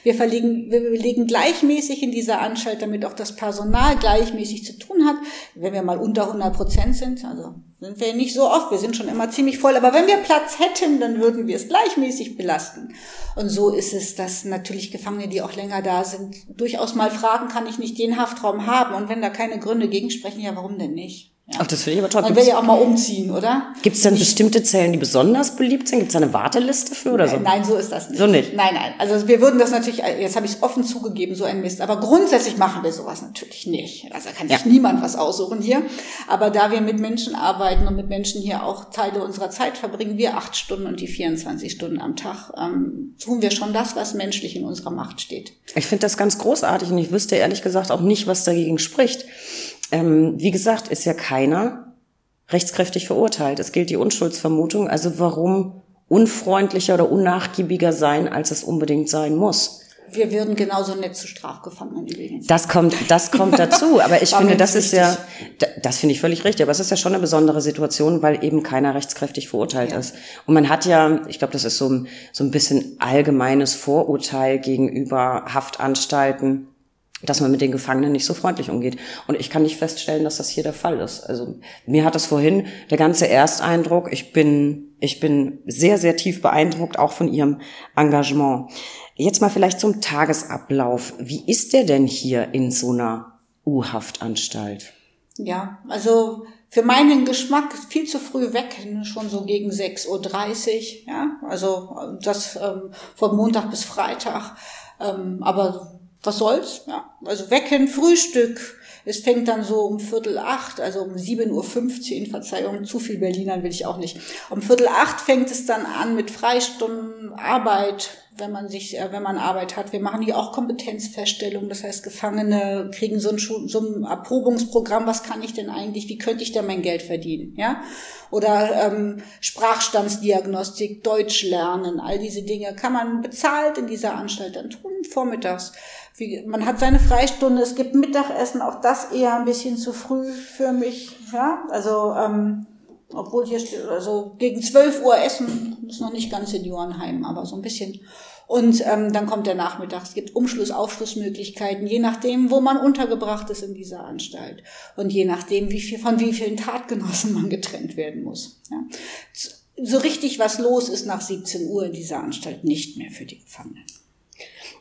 Wir, verlegen, wir belegen gleichmäßig in dieser Anstalt, damit auch das Personal gleichmäßig zu tun hat. Wenn wir mal unter 100 Prozent sind, also sind wir nicht so oft, wir sind schon immer ziemlich voll, aber wenn wir Platz hätten, dann würden wir es gleichmäßig belasten. Und so ist es, dass natürlich Gefangene, die auch länger da sind, durchaus mal fragen, kann ich nicht den Haftraum haben? Und wenn da keine Gründe gegen sprechen, ja, warum denn nicht? Ja. Ach, das finde ich aber toll. Man will ja auch mal umziehen, oder? Gibt es denn bestimmte Zellen, die besonders beliebt sind? Gibt es eine Warteliste für oder so? Nein, so ist das nicht. So nicht? Nein, nein. Also wir würden das natürlich, jetzt habe ich es offen zugegeben, so ein Mist. Aber grundsätzlich machen wir sowas natürlich nicht. Also da kann sich ja. niemand was aussuchen hier. Aber da wir mit Menschen arbeiten und mit Menschen hier auch Teile unserer Zeit verbringen, wir acht Stunden und die 24 Stunden am Tag, ähm, tun wir schon das, was menschlich in unserer Macht steht. Ich finde das ganz großartig und ich wüsste ehrlich gesagt auch nicht, was dagegen spricht ähm, wie gesagt, ist ja keiner rechtskräftig verurteilt. Es gilt die Unschuldsvermutung. Also warum unfreundlicher oder unnachgiebiger sein, als es unbedingt sein muss? Wir würden genauso nett zu Strafgefangenen übrigens. Das kommt, das kommt dazu. [LAUGHS] Aber ich finde, das ist ja, das finde ich völlig richtig. Aber es ist ja schon eine besondere Situation, weil eben keiner rechtskräftig verurteilt ja. ist. Und man hat ja, ich glaube, das ist so, so ein bisschen allgemeines Vorurteil gegenüber Haftanstalten dass man mit den Gefangenen nicht so freundlich umgeht. Und ich kann nicht feststellen, dass das hier der Fall ist. Also mir hat das vorhin der ganze Ersteindruck, ich bin, ich bin sehr, sehr tief beeindruckt, auch von Ihrem Engagement. Jetzt mal vielleicht zum Tagesablauf. Wie ist der denn hier in so einer U-Haftanstalt? Ja, also für meinen Geschmack viel zu früh weg, schon so gegen 6.30 Uhr, ja, also das ähm, von Montag bis Freitag. Ähm, aber was soll's? Ja. Also wecken, Frühstück. Es fängt dann so um Viertel acht, also um 7.15 Uhr, Verzeihung, zu viel Berlinern will ich auch nicht. Um Viertel acht fängt es dann an mit Freistunden, Arbeit, wenn man sich, äh, wenn man Arbeit hat. Wir machen hier auch Kompetenzfeststellung. Das heißt, Gefangene kriegen so ein, so ein Erprobungsprogramm. Was kann ich denn eigentlich? Wie könnte ich denn mein Geld verdienen? Ja? Oder ähm, Sprachstandsdiagnostik, Deutsch lernen, all diese Dinge kann man bezahlt in dieser Anstalt dann tun, vormittags wie, man hat seine Freistunde, es gibt Mittagessen, auch das eher ein bisschen zu früh für mich. Ja, also ähm, obwohl hier steht, also gegen 12 Uhr essen, ist noch nicht ganz in Johannheim, aber so ein bisschen. Und ähm, dann kommt der Nachmittag. Es gibt Umschluss, Aufschlussmöglichkeiten, je nachdem, wo man untergebracht ist in dieser Anstalt und je nachdem, wie viel, von wie vielen Tatgenossen man getrennt werden muss. Ja. So richtig was los ist nach 17 Uhr in dieser Anstalt nicht mehr für die Gefangenen.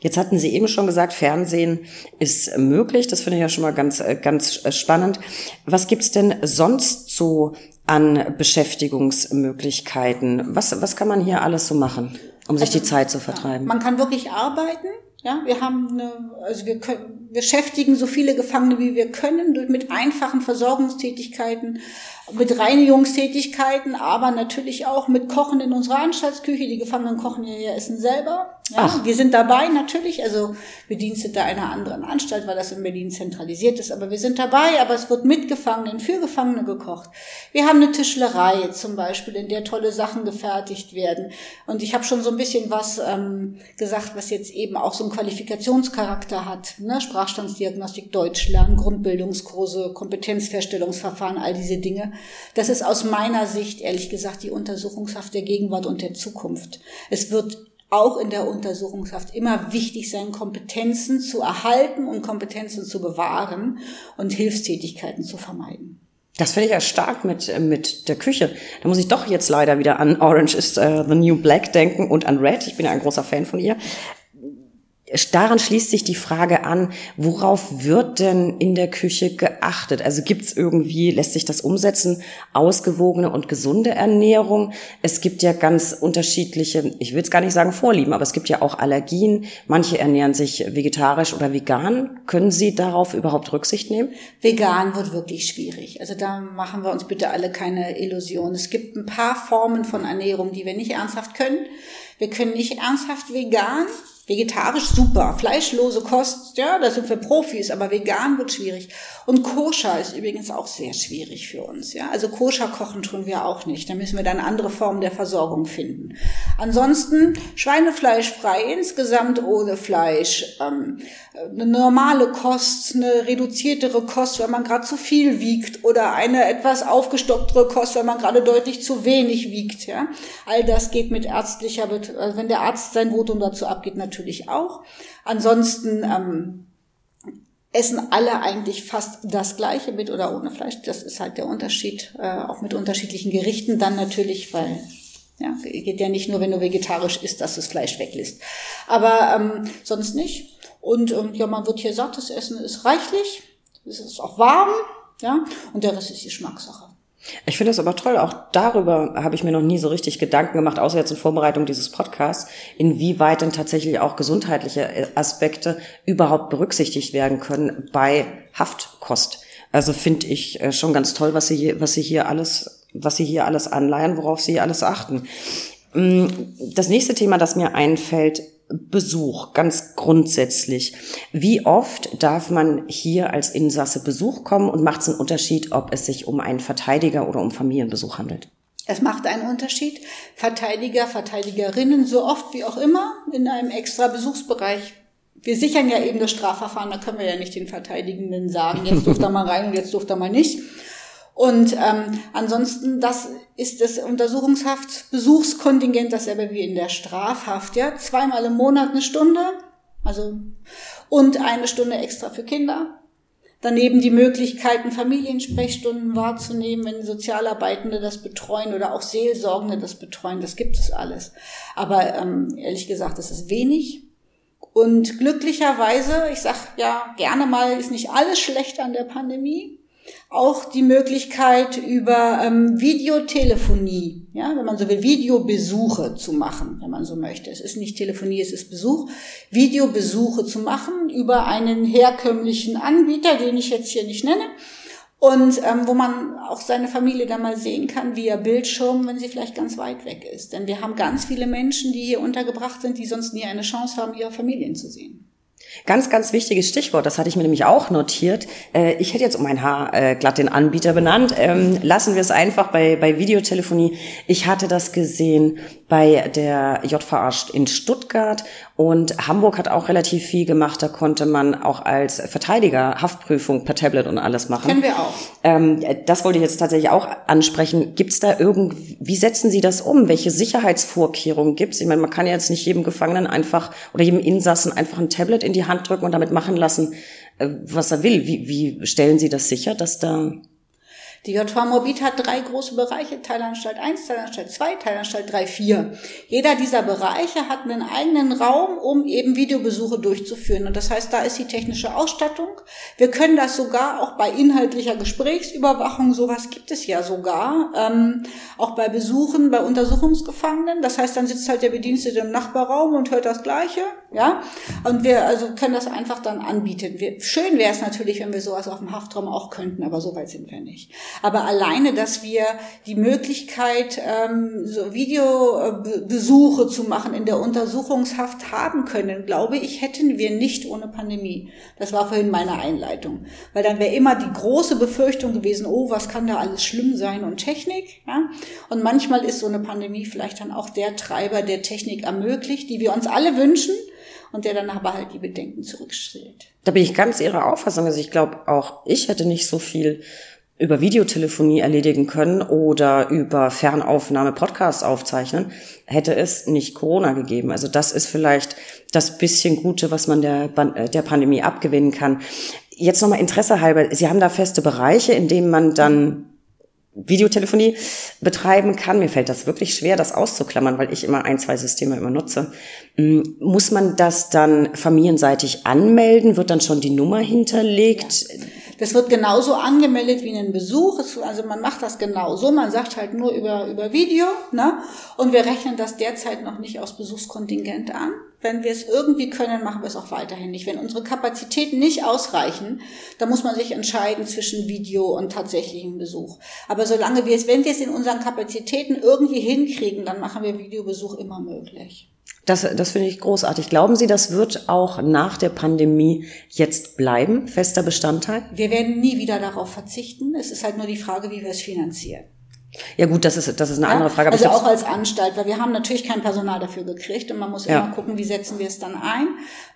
Jetzt hatten Sie eben schon gesagt, Fernsehen ist möglich. Das finde ich ja schon mal ganz, äh, ganz spannend. Was gibt's denn sonst so an Beschäftigungsmöglichkeiten? Was, was kann man hier alles so machen? um sich also, die Zeit zu vertreiben. Man kann wirklich arbeiten. Ja, wir haben eine, also wir können, beschäftigen so viele Gefangene wie wir können mit einfachen Versorgungstätigkeiten, mit Reinigungstätigkeiten, aber natürlich auch mit Kochen in unserer Anstaltsküche. Die Gefangenen kochen ja ihr Essen selber. Ja, wir sind dabei natürlich, also Bedienstete einer anderen Anstalt, weil das in Berlin zentralisiert ist, aber wir sind dabei, aber es wird mit Gefangenen, für Gefangene gekocht. Wir haben eine Tischlerei zum Beispiel, in der tolle Sachen gefertigt werden. Und ich habe schon so ein bisschen was ähm, gesagt, was jetzt eben auch so einen Qualifikationscharakter hat. Ne? Sprachstandsdiagnostik, Deutsch lernen, Grundbildungskurse, Kompetenzfeststellungsverfahren, all diese Dinge. Das ist aus meiner Sicht, ehrlich gesagt, die Untersuchungshaft der Gegenwart und der Zukunft. Es wird auch in der Untersuchungshaft immer wichtig sein, Kompetenzen zu erhalten und Kompetenzen zu bewahren und Hilfstätigkeiten zu vermeiden. Das finde ich ja stark mit, äh, mit der Küche. Da muss ich doch jetzt leider wieder an Orange is uh, the New Black denken und an Red. Ich bin ja ein großer Fan von ihr daran schließt sich die Frage an, worauf wird denn in der Küche geachtet? Also gibt es irgendwie, lässt sich das umsetzen, ausgewogene und gesunde Ernährung? Es gibt ja ganz unterschiedliche, ich will es gar nicht sagen Vorlieben, aber es gibt ja auch Allergien. Manche ernähren sich vegetarisch oder vegan. Können Sie darauf überhaupt Rücksicht nehmen? Vegan wird wirklich schwierig. Also da machen wir uns bitte alle keine Illusionen. Es gibt ein paar Formen von Ernährung, die wir nicht ernsthaft können. Wir können nicht ernsthaft vegan Vegetarisch super, fleischlose Kost, ja, da sind wir Profis, aber vegan wird schwierig. Und koscher ist übrigens auch sehr schwierig für uns, ja. Also koscher kochen tun wir auch nicht. Da müssen wir dann andere Formen der Versorgung finden. Ansonsten Schweinefleisch frei, insgesamt ohne Fleisch. Ähm, eine normale Kost, eine reduziertere Kost, wenn man gerade zu viel wiegt oder eine etwas aufgestocktere Kost, wenn man gerade deutlich zu wenig wiegt, ja. All das geht mit ärztlicher, also wenn der Arzt sein Votum dazu abgeht, natürlich natürlich auch. Ansonsten ähm, essen alle eigentlich fast das Gleiche mit oder ohne Fleisch. Das ist halt der Unterschied, äh, auch mit unterschiedlichen Gerichten dann natürlich, weil ja, geht ja nicht nur, wenn du vegetarisch isst, dass du das Fleisch weglässt. Aber ähm, sonst nicht. Und ähm, ja, man wird hier satt, das Essen ist reichlich, es ist auch warm, ja, und der Rest ist Geschmackssache. Ich finde es aber toll, auch darüber habe ich mir noch nie so richtig Gedanken gemacht, außer jetzt in Vorbereitung dieses Podcasts, inwieweit denn tatsächlich auch gesundheitliche Aspekte überhaupt berücksichtigt werden können bei Haftkost. Also finde ich äh, schon ganz toll, was Sie, was Sie hier alles, was Sie hier alles anleihen, worauf Sie alles achten. Mm, das nächste Thema, das mir einfällt, Besuch, ganz grundsätzlich. Wie oft darf man hier als Insasse Besuch kommen und macht es einen Unterschied, ob es sich um einen Verteidiger oder um Familienbesuch handelt? Es macht einen Unterschied. Verteidiger, Verteidigerinnen, so oft wie auch immer, in einem extra Besuchsbereich. Wir sichern ja eben das Strafverfahren, da können wir ja nicht den Verteidigenden sagen, jetzt durft er mal rein und jetzt durft er mal nicht. Und ähm, ansonsten, das ist das Untersuchungshaft-Besuchskontingent dasselbe wie in der Strafhaft, ja. Zweimal im Monat eine Stunde, also und eine Stunde extra für Kinder. Daneben die Möglichkeiten, Familiensprechstunden wahrzunehmen, wenn Sozialarbeitende das betreuen oder auch Seelsorgende das betreuen. Das gibt es alles. Aber ähm, ehrlich gesagt, das ist wenig. Und glücklicherweise, ich sag ja gerne mal, ist nicht alles schlecht an der Pandemie auch die Möglichkeit über ähm, Videotelefonie, ja, wenn man so will, Videobesuche zu machen, wenn man so möchte. Es ist nicht Telefonie, es ist Besuch. Videobesuche zu machen über einen herkömmlichen Anbieter, den ich jetzt hier nicht nenne. Und ähm, wo man auch seine Familie dann mal sehen kann via Bildschirm, wenn sie vielleicht ganz weit weg ist. Denn wir haben ganz viele Menschen, die hier untergebracht sind, die sonst nie eine Chance haben, ihre Familien zu sehen. Ganz, ganz wichtiges Stichwort, das hatte ich mir nämlich auch notiert. Äh, ich hätte jetzt um ein Haar äh, glatt den Anbieter benannt. Ähm, lassen wir es einfach bei, bei Videotelefonie. Ich hatte das gesehen bei der JVA in Stuttgart und Hamburg hat auch relativ viel gemacht. Da konnte man auch als Verteidiger Haftprüfung per Tablet und alles machen. Kennen wir auch. Ähm, das wollte ich jetzt tatsächlich auch ansprechen. Gibt es da irgendwie, wie setzen Sie das um? Welche Sicherheitsvorkehrungen gibt es? Ich meine, man kann ja jetzt nicht jedem Gefangenen einfach oder jedem Insassen einfach ein Tablet in die Hand drücken und damit machen lassen, äh, was er will. Wie, wie stellen Sie das sicher, dass da die JV Morbid hat drei große Bereiche, Teilanstalt 1, Teilanstalt 2, Teilanstalt 3, 4. Jeder dieser Bereiche hat einen eigenen Raum, um eben Videobesuche durchzuführen. Und das heißt, da ist die technische Ausstattung. Wir können das sogar auch bei inhaltlicher Gesprächsüberwachung, sowas gibt es ja sogar, ähm, auch bei Besuchen bei Untersuchungsgefangenen. Das heißt, dann sitzt halt der Bedienstete im Nachbarraum und hört das Gleiche, ja. Und wir also können das einfach dann anbieten. Wir, schön wäre es natürlich, wenn wir sowas auf dem Haftraum auch könnten, aber so weit sind wir nicht. Aber alleine, dass wir die Möglichkeit, ähm, so Videobesuche zu machen in der Untersuchungshaft haben können, glaube ich, hätten wir nicht ohne Pandemie. Das war vorhin meine Einleitung. Weil dann wäre immer die große Befürchtung gewesen, oh, was kann da alles schlimm sein und Technik. Ja? Und manchmal ist so eine Pandemie vielleicht dann auch der Treiber, der Technik ermöglicht, die wir uns alle wünschen und der dann aber halt die Bedenken zurückstellt. Da bin ich ganz Ihrer Auffassung. Also ich glaube, auch ich hätte nicht so viel über Videotelefonie erledigen können oder über Fernaufnahme Podcast aufzeichnen, hätte es nicht Corona gegeben. Also das ist vielleicht das bisschen Gute, was man der, äh, der Pandemie abgewinnen kann. Jetzt nochmal Interesse halber. Sie haben da feste Bereiche, in denen man dann Videotelefonie betreiben kann. Mir fällt das wirklich schwer, das auszuklammern, weil ich immer ein, zwei Systeme immer nutze. Hm, muss man das dann familienseitig anmelden? Wird dann schon die Nummer hinterlegt? Ja. Das wird genauso angemeldet wie ein Besuch. Also man macht das genauso. Man sagt halt nur über, über Video. Ne? Und wir rechnen das derzeit noch nicht aus Besuchskontingent an. Wenn wir es irgendwie können, machen wir es auch weiterhin nicht. Wenn unsere Kapazitäten nicht ausreichen, dann muss man sich entscheiden zwischen Video und tatsächlichem Besuch. Aber solange wir es, wenn wir es in unseren Kapazitäten irgendwie hinkriegen, dann machen wir Videobesuch immer möglich. Das, das finde ich großartig. Glauben Sie, das wird auch nach der Pandemie jetzt bleiben, fester Bestandteil? Wir werden nie wieder darauf verzichten. Es ist halt nur die Frage, wie wir es finanzieren. Ja gut, das ist, das ist eine ja, andere Frage. also auch als Anstalt, weil wir haben natürlich kein Personal dafür gekriegt und man muss ja. immer gucken, wie setzen wir es dann ein.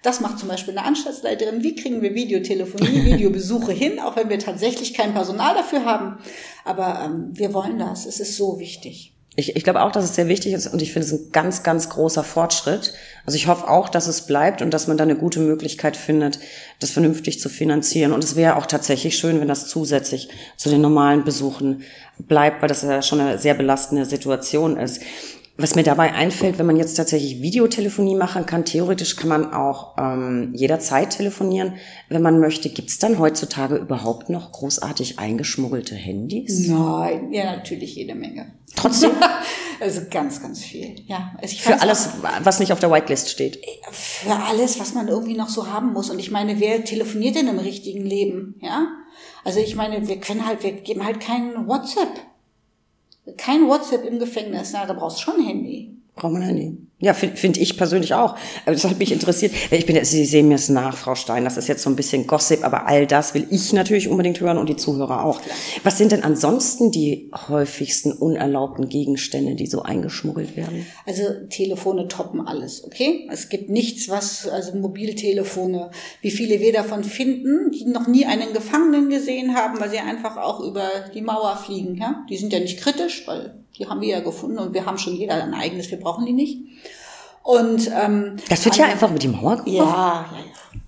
Das macht zum Beispiel eine Anstaltsleiterin. Wie kriegen wir Videotelefonie, [LAUGHS] Videobesuche hin, auch wenn wir tatsächlich kein Personal dafür haben. Aber ähm, wir wollen das. Es ist so wichtig. Ich, ich glaube auch, dass es sehr wichtig ist und ich finde es ein ganz, ganz großer Fortschritt. Also ich hoffe auch, dass es bleibt und dass man da eine gute Möglichkeit findet, das vernünftig zu finanzieren. Und es wäre auch tatsächlich schön, wenn das zusätzlich zu den normalen Besuchen bleibt, weil das ja schon eine sehr belastende Situation ist. Was mir dabei einfällt, wenn man jetzt tatsächlich Videotelefonie machen kann, theoretisch kann man auch ähm, jederzeit telefonieren, wenn man möchte. Gibt es dann heutzutage überhaupt noch großartig eingeschmuggelte Handys? Nein, ja natürlich jede Menge. Trotzdem? [LAUGHS] also ganz, ganz viel. Ja, also für alles, auch, was nicht auf der Whitelist steht. Für alles, was man irgendwie noch so haben muss. Und ich meine, wer telefoniert denn im richtigen Leben? Ja, also ich meine, wir können halt, wir geben halt keinen WhatsApp. Kein WhatsApp im Gefängnis, na, da brauchst du schon ein Handy. Braucht man ein Handy. Ja, finde find ich persönlich auch. Aber das hat mich interessiert. Ich bin, Sie sehen mir es nach, Frau Stein. Das ist jetzt so ein bisschen Gossip, aber all das will ich natürlich unbedingt hören und die Zuhörer auch. Was sind denn ansonsten die häufigsten unerlaubten Gegenstände, die so eingeschmuggelt werden? Also Telefone toppen alles, okay? Es gibt nichts, was, also Mobiltelefone, wie viele wir davon finden, die noch nie einen Gefangenen gesehen haben, weil sie einfach auch über die Mauer fliegen, ja? Die sind ja nicht kritisch, weil die haben wir ja gefunden und wir haben schon jeder ein eigenes, wir brauchen die nicht. Und ähm, das wird ja einfach mit die Mauer gemacht. Ja, ja, ja.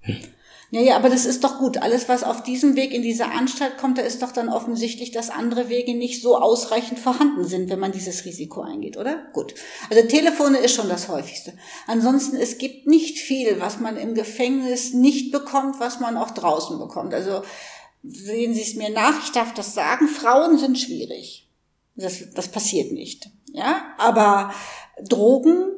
Hm. Ja, ja, aber das ist doch gut. Alles, was auf diesem Weg in diese Anstalt kommt, da ist doch dann offensichtlich, dass andere Wege nicht so ausreichend vorhanden sind, wenn man dieses Risiko eingeht, oder? Gut. Also Telefone ist schon das häufigste. Ansonsten, es gibt nicht viel, was man im Gefängnis nicht bekommt, was man auch draußen bekommt. Also sehen Sie es mir nach, ich darf das sagen, Frauen sind schwierig. Das, das passiert nicht. Ja, aber Drogen,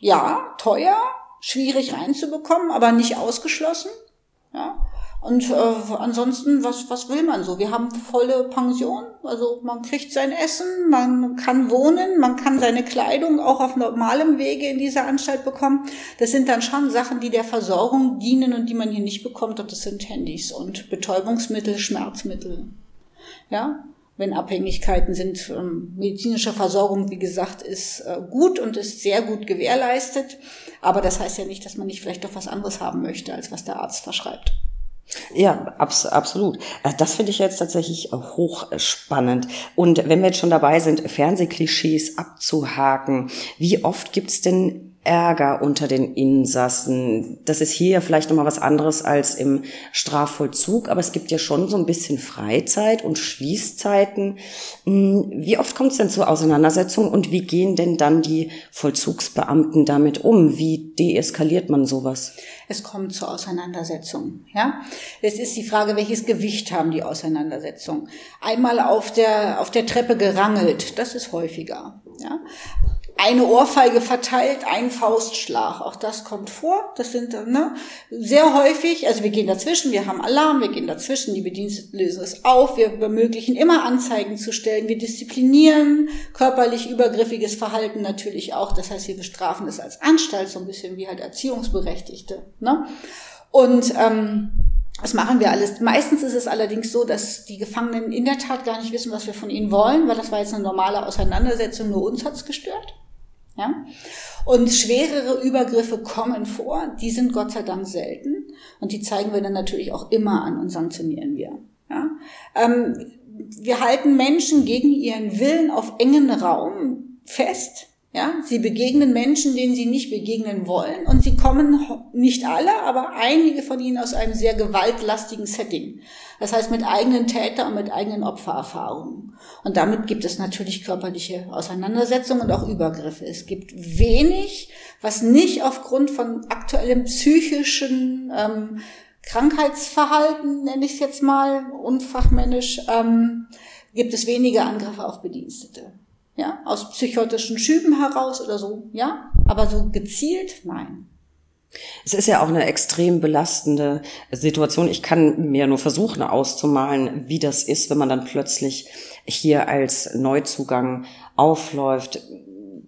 ja, teuer, schwierig reinzubekommen, aber nicht ausgeschlossen. Ja. Und äh, ansonsten, was, was will man so? Wir haben volle Pension, also man kriegt sein Essen, man kann wohnen, man kann seine Kleidung auch auf normalem Wege in dieser Anstalt bekommen. Das sind dann schon Sachen, die der Versorgung dienen und die man hier nicht bekommt. Und das sind Handys und Betäubungsmittel, Schmerzmittel. Ja, wenn Abhängigkeiten sind. Ähm, medizinische Versorgung, wie gesagt, ist äh, gut und ist sehr gut gewährleistet. Aber das heißt ja nicht, dass man nicht vielleicht doch was anderes haben möchte, als was der Arzt verschreibt. Ja, abs absolut. Äh, das finde ich jetzt tatsächlich hochspannend. Und wenn wir jetzt schon dabei sind, Fernsehklischees abzuhaken, wie oft gibt's denn Ärger unter den Insassen. Das ist hier vielleicht nochmal was anderes als im Strafvollzug, aber es gibt ja schon so ein bisschen Freizeit und Schließzeiten. Hm, wie oft kommt es denn zur Auseinandersetzung und wie gehen denn dann die Vollzugsbeamten damit um? Wie deeskaliert man sowas? Es kommt zur Auseinandersetzung. Ja, es ist die Frage, welches Gewicht haben die Auseinandersetzungen? Einmal auf der auf der Treppe gerangelt, das ist häufiger. Ja, eine Ohrfeige verteilt, ein Faustschlag. Auch das kommt vor. Das sind ne, sehr häufig, also wir gehen dazwischen, wir haben Alarm, wir gehen dazwischen, die Bediensteten lösen es auf, wir ermöglichen immer Anzeigen zu stellen, wir disziplinieren körperlich übergriffiges Verhalten natürlich auch. Das heißt, wir bestrafen es als Anstalt so ein bisschen wie halt Erziehungsberechtigte. Ne? Und ähm, das machen wir alles. Meistens ist es allerdings so, dass die Gefangenen in der Tat gar nicht wissen, was wir von ihnen wollen, weil das war jetzt eine normale Auseinandersetzung, nur uns hat's gestört. Ja? Und schwerere Übergriffe kommen vor, die sind Gott sei Dank selten und die zeigen wir dann natürlich auch immer an und sanktionieren wir. Ja? Ähm, wir halten Menschen gegen ihren Willen auf engen Raum fest ja, sie begegnen Menschen, denen sie nicht begegnen wollen und sie kommen nicht alle, aber einige von ihnen aus einem sehr gewaltlastigen Setting. Das heißt mit eigenen Täter und mit eigenen Opfererfahrungen. Und damit gibt es natürlich körperliche Auseinandersetzungen und auch Übergriffe. Es gibt wenig, was nicht aufgrund von aktuellem psychischen ähm, Krankheitsverhalten, nenne ich es jetzt mal, unfachmännisch, ähm, gibt es wenige Angriffe auf Bedienstete ja, aus psychotischen Schüben heraus oder so, ja, aber so gezielt, nein. Es ist ja auch eine extrem belastende Situation. Ich kann mir nur versuchen auszumalen, wie das ist, wenn man dann plötzlich hier als Neuzugang aufläuft.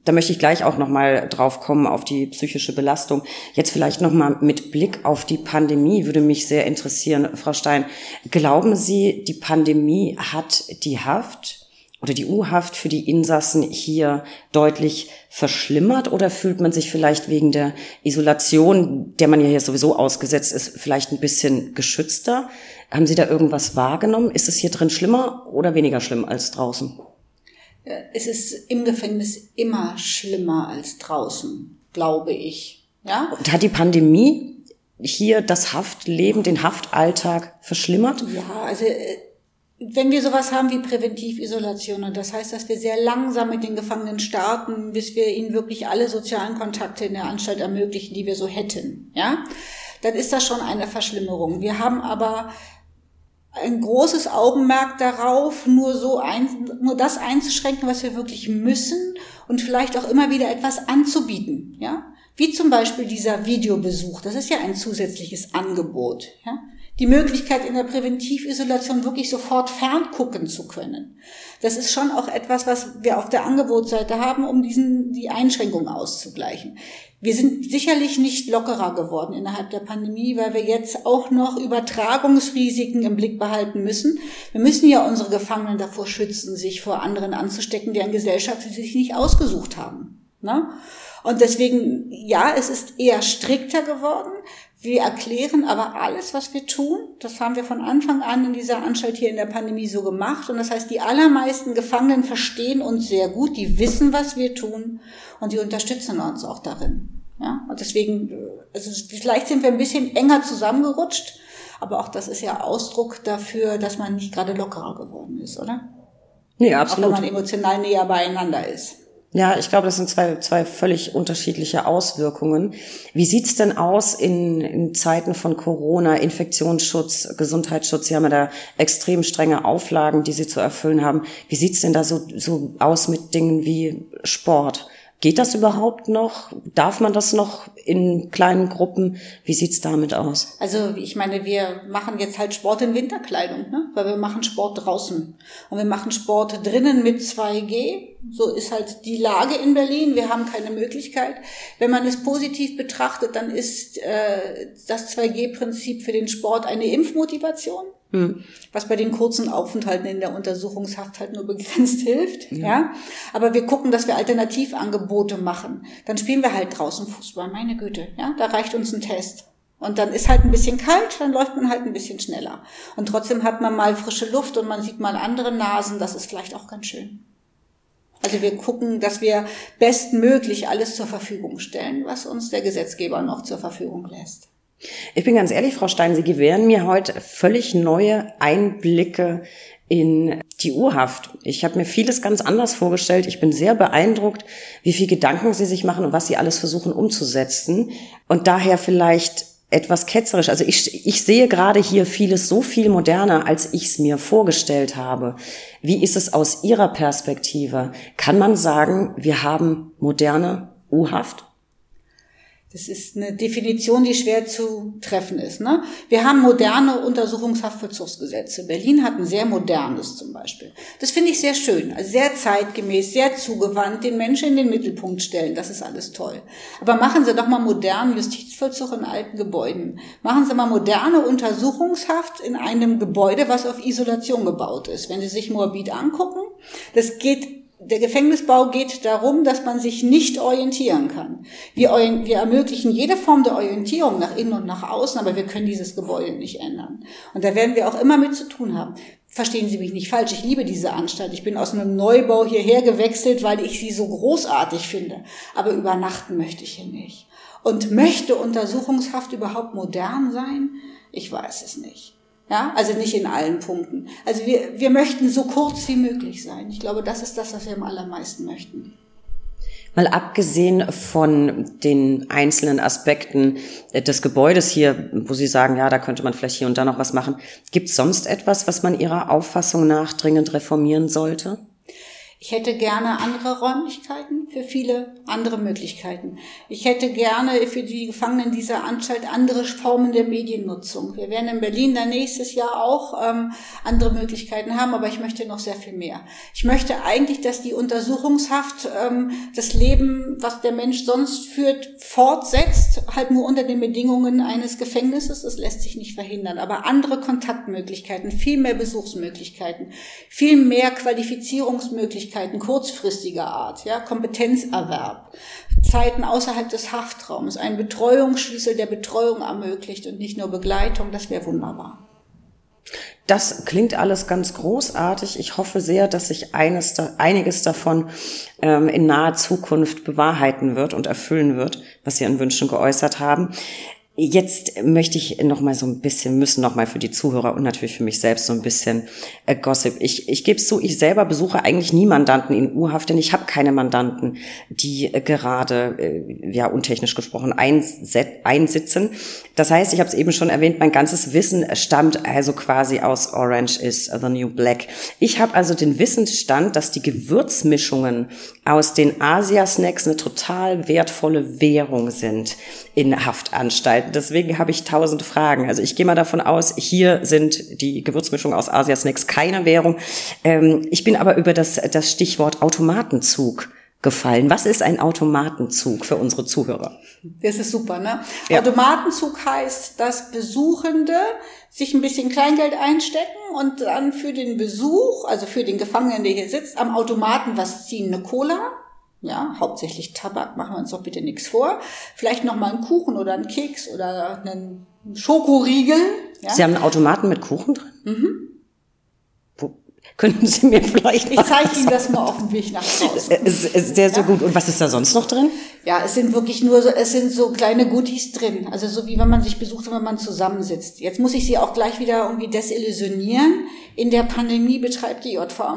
Da möchte ich gleich auch noch mal drauf kommen auf die psychische Belastung. Jetzt vielleicht noch mal mit Blick auf die Pandemie würde mich sehr interessieren, Frau Stein. Glauben Sie, die Pandemie hat die Haft oder die U-Haft für die Insassen hier deutlich verschlimmert oder fühlt man sich vielleicht wegen der Isolation, der man ja hier sowieso ausgesetzt ist, vielleicht ein bisschen geschützter? Haben Sie da irgendwas wahrgenommen? Ist es hier drin schlimmer oder weniger schlimm als draußen? Es ist im Gefängnis immer schlimmer als draußen, glaube ich. Ja? Und hat die Pandemie hier das Haftleben, den Haftalltag verschlimmert? Ja, also äh, wenn wir sowas haben wie Präventivisolation, und das heißt, dass wir sehr langsam mit den Gefangenen starten, bis wir ihnen wirklich alle sozialen Kontakte in der Anstalt ermöglichen, die wir so hätten, ja, dann ist das schon eine Verschlimmerung. Wir haben aber ein großes Augenmerk darauf, nur so ein, nur das einzuschränken, was wir wirklich müssen und vielleicht auch immer wieder etwas anzubieten, ja. Wie zum Beispiel dieser Videobesuch. Das ist ja ein zusätzliches Angebot, ja die Möglichkeit in der Präventivisolation wirklich sofort ferngucken zu können. Das ist schon auch etwas, was wir auf der Angebotsseite haben, um diesen, die Einschränkung auszugleichen. Wir sind sicherlich nicht lockerer geworden innerhalb der Pandemie, weil wir jetzt auch noch Übertragungsrisiken im Blick behalten müssen. Wir müssen ja unsere Gefangenen davor schützen, sich vor anderen anzustecken, deren Gesellschaft sie sich nicht ausgesucht haben. Ne? Und deswegen, ja, es ist eher strikter geworden. Wir erklären aber alles, was wir tun. Das haben wir von Anfang an in dieser Anstalt hier in der Pandemie so gemacht. Und das heißt, die allermeisten Gefangenen verstehen uns sehr gut, die wissen, was wir tun und die unterstützen uns auch darin. Ja, und deswegen, also vielleicht sind wir ein bisschen enger zusammengerutscht, aber auch das ist ja Ausdruck dafür, dass man nicht gerade lockerer geworden ist, oder? Nee, absolut. Auch wenn man emotional näher beieinander ist. Ja, ich glaube, das sind zwei, zwei völlig unterschiedliche Auswirkungen. Wie sieht's denn aus in, in Zeiten von Corona, Infektionsschutz, Gesundheitsschutz? Sie haben ja da extrem strenge Auflagen, die Sie zu erfüllen haben. Wie sieht's denn da so, so aus mit Dingen wie Sport? Geht das überhaupt noch? Darf man das noch in kleinen Gruppen? Wie sieht's damit aus? Also ich meine, wir machen jetzt halt Sport in Winterkleidung, ne? weil wir machen Sport draußen und wir machen Sport drinnen mit 2G. So ist halt die Lage in Berlin. Wir haben keine Möglichkeit. Wenn man es positiv betrachtet, dann ist äh, das 2G-Prinzip für den Sport eine Impfmotivation. Hm. Was bei den kurzen Aufenthalten in der Untersuchungshaft halt nur begrenzt [LAUGHS] hilft, ja. ja. Aber wir gucken, dass wir Alternativangebote machen. Dann spielen wir halt draußen Fußball, meine Güte, ja. Da reicht uns ein Test. Und dann ist halt ein bisschen kalt, dann läuft man halt ein bisschen schneller. Und trotzdem hat man mal frische Luft und man sieht mal andere Nasen, das ist vielleicht auch ganz schön. Also wir gucken, dass wir bestmöglich alles zur Verfügung stellen, was uns der Gesetzgeber noch zur Verfügung lässt. Ich bin ganz ehrlich, Frau Stein, Sie gewähren mir heute völlig neue Einblicke in die Urhaft. Ich habe mir vieles ganz anders vorgestellt. Ich bin sehr beeindruckt, wie viel Gedanken Sie sich machen und was Sie alles versuchen umzusetzen. Und daher vielleicht etwas ketzerisch. Also ich, ich sehe gerade hier vieles so viel moderner, als ich es mir vorgestellt habe. Wie ist es aus Ihrer Perspektive? Kann man sagen, wir haben moderne U-Haft? Das ist eine Definition, die schwer zu treffen ist. Ne? Wir haben moderne Untersuchungshaftvollzugsgesetze. Berlin hat ein sehr modernes zum Beispiel. Das finde ich sehr schön, also sehr zeitgemäß, sehr zugewandt, den Menschen in den Mittelpunkt stellen. Das ist alles toll. Aber machen Sie doch mal modernen Justizvollzug in alten Gebäuden. Machen Sie mal moderne Untersuchungshaft in einem Gebäude, was auf Isolation gebaut ist. Wenn Sie sich Moabit angucken, das geht der Gefängnisbau geht darum, dass man sich nicht orientieren kann. Wir, wir, ermöglichen jede Form der Orientierung nach innen und nach außen, aber wir können dieses Gebäude nicht ändern. Und da werden wir auch immer mit zu tun haben. Verstehen Sie mich nicht falsch, ich liebe diese Anstalt. Ich bin aus einem Neubau hierher gewechselt, weil ich sie so großartig finde. Aber übernachten möchte ich hier nicht. Und möchte Untersuchungshaft überhaupt modern sein? Ich weiß es nicht. Ja, also nicht in allen Punkten. Also wir, wir möchten so kurz wie möglich sein. Ich glaube, das ist das, was wir am allermeisten möchten. Mal abgesehen von den einzelnen Aspekten des Gebäudes hier, wo Sie sagen, ja, da könnte man vielleicht hier und da noch was machen, gibt es sonst etwas, was man Ihrer Auffassung nach dringend reformieren sollte? Ich hätte gerne andere Räumlichkeiten für viele andere Möglichkeiten. Ich hätte gerne für die Gefangenen dieser Anstalt andere Formen der Mediennutzung. Wir werden in Berlin dann nächstes Jahr auch ähm, andere Möglichkeiten haben, aber ich möchte noch sehr viel mehr. Ich möchte eigentlich, dass die Untersuchungshaft ähm, das Leben, was der Mensch sonst führt, fortsetzt, halt nur unter den Bedingungen eines Gefängnisses. Das lässt sich nicht verhindern. Aber andere Kontaktmöglichkeiten, viel mehr Besuchsmöglichkeiten, viel mehr Qualifizierungsmöglichkeiten, Möglichkeiten kurzfristiger Art, ja, Kompetenzerwerb, Zeiten außerhalb des Haftraums, ein Betreuungsschlüssel, der Betreuung ermöglicht und nicht nur Begleitung, das wäre wunderbar. Das klingt alles ganz großartig. Ich hoffe sehr, dass sich eines, einiges davon ähm, in naher Zukunft bewahrheiten wird und erfüllen wird, was Sie an Wünschen geäußert haben. Jetzt möchte ich noch mal so ein bisschen, müssen noch mal für die Zuhörer und natürlich für mich selbst so ein bisschen äh, Gossip. Ich, ich gebe es zu, ich selber besuche eigentlich nie Mandanten in U-Haft, denn ich habe keine Mandanten, die äh, gerade, äh, ja untechnisch gesprochen, einsitzen. Das heißt, ich habe es eben schon erwähnt, mein ganzes Wissen stammt also quasi aus Orange is the New Black. Ich habe also den Wissensstand, dass die Gewürzmischungen aus den Asia-Snacks eine total wertvolle Währung sind in Haftanstalten. Deswegen habe ich tausend Fragen. Also ich gehe mal davon aus, hier sind die Gewürzmischungen aus Asia-Snacks keine Währung. Ähm, ich bin aber über das, das Stichwort Automatenzug gefallen. Was ist ein Automatenzug für unsere Zuhörer? Das ist super, ne? Ja. Automatenzug heißt, dass Besuchende sich ein bisschen Kleingeld einstecken und dann für den Besuch, also für den Gefangenen, der hier sitzt, am Automaten was ziehen, eine Cola, ja, hauptsächlich Tabak, machen wir uns doch bitte nichts vor. Vielleicht noch mal einen Kuchen oder einen Keks oder einen Schokoriegel. Ja? Sie haben einen Automaten mit Kuchen drin? Mhm. Könnten Sie mir vielleicht. Ich zeige Ihnen das mal auf dem Weg nach draußen. Ist sehr, sehr ja? gut. Und was ist da sonst noch drin? Ja, es sind wirklich nur so, es sind so kleine Goodies drin. Also so wie wenn man sich besucht, wenn man zusammensitzt. Jetzt muss ich Sie auch gleich wieder irgendwie desillusionieren. In der Pandemie betreibt die JVA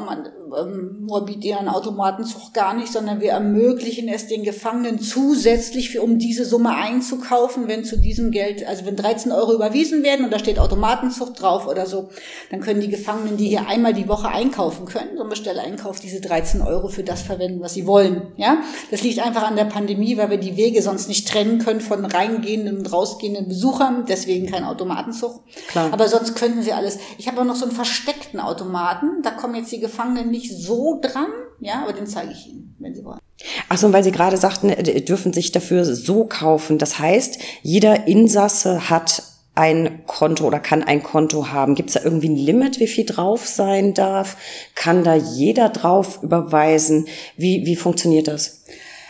ähm, morbid ihren Automatenzug gar nicht, sondern wir ermöglichen es den Gefangenen zusätzlich, für, um diese Summe einzukaufen, wenn zu diesem Geld, also wenn 13 Euro überwiesen werden und da steht Automatenzug drauf oder so, dann können die Gefangenen, die hier einmal die Woche einkaufen können, so ein Bestelleinkauf, diese 13 Euro für das verwenden, was sie wollen. Ja, das liegt einfach an der Pandemie, weil wir die Wege sonst nicht trennen können von reingehenden und rausgehenden Besuchern, deswegen kein Automatenzug. Klar. Aber sonst könnten sie alles. Ich habe auch noch so einen versteckten Automaten, da kommen jetzt die Gefangenen nicht so dran, ja, aber den zeige ich Ihnen, wenn Sie wollen. Ach so, weil Sie gerade sagten, äh, dürfen sich dafür so kaufen. Das heißt, jeder Insasse hat ein Konto oder kann ein Konto haben? Gibt es da irgendwie ein Limit, wie viel drauf sein darf? Kann da jeder drauf überweisen? Wie, wie funktioniert das?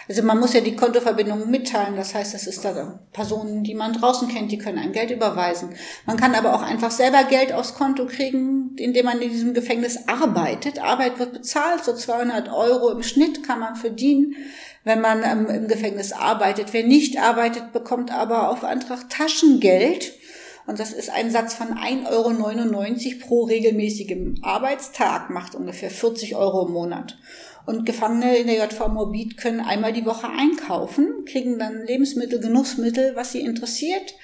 Also man muss ja die Kontoverbindungen mitteilen. Das heißt, das ist da Personen, die man draußen kennt, die können ein Geld überweisen. Man kann aber auch einfach selber Geld aufs Konto kriegen, indem man in diesem Gefängnis arbeitet. Arbeit wird bezahlt, so 200 Euro im Schnitt kann man verdienen, wenn man ähm, im Gefängnis arbeitet. Wer nicht arbeitet, bekommt aber auf Antrag Taschengeld. Und das ist ein Satz von 1,99 Euro pro regelmäßigem Arbeitstag, macht ungefähr 40 Euro im Monat. Und Gefangene in der JV Morbid können einmal die Woche einkaufen, kriegen dann Lebensmittel, Genussmittel, was sie interessiert.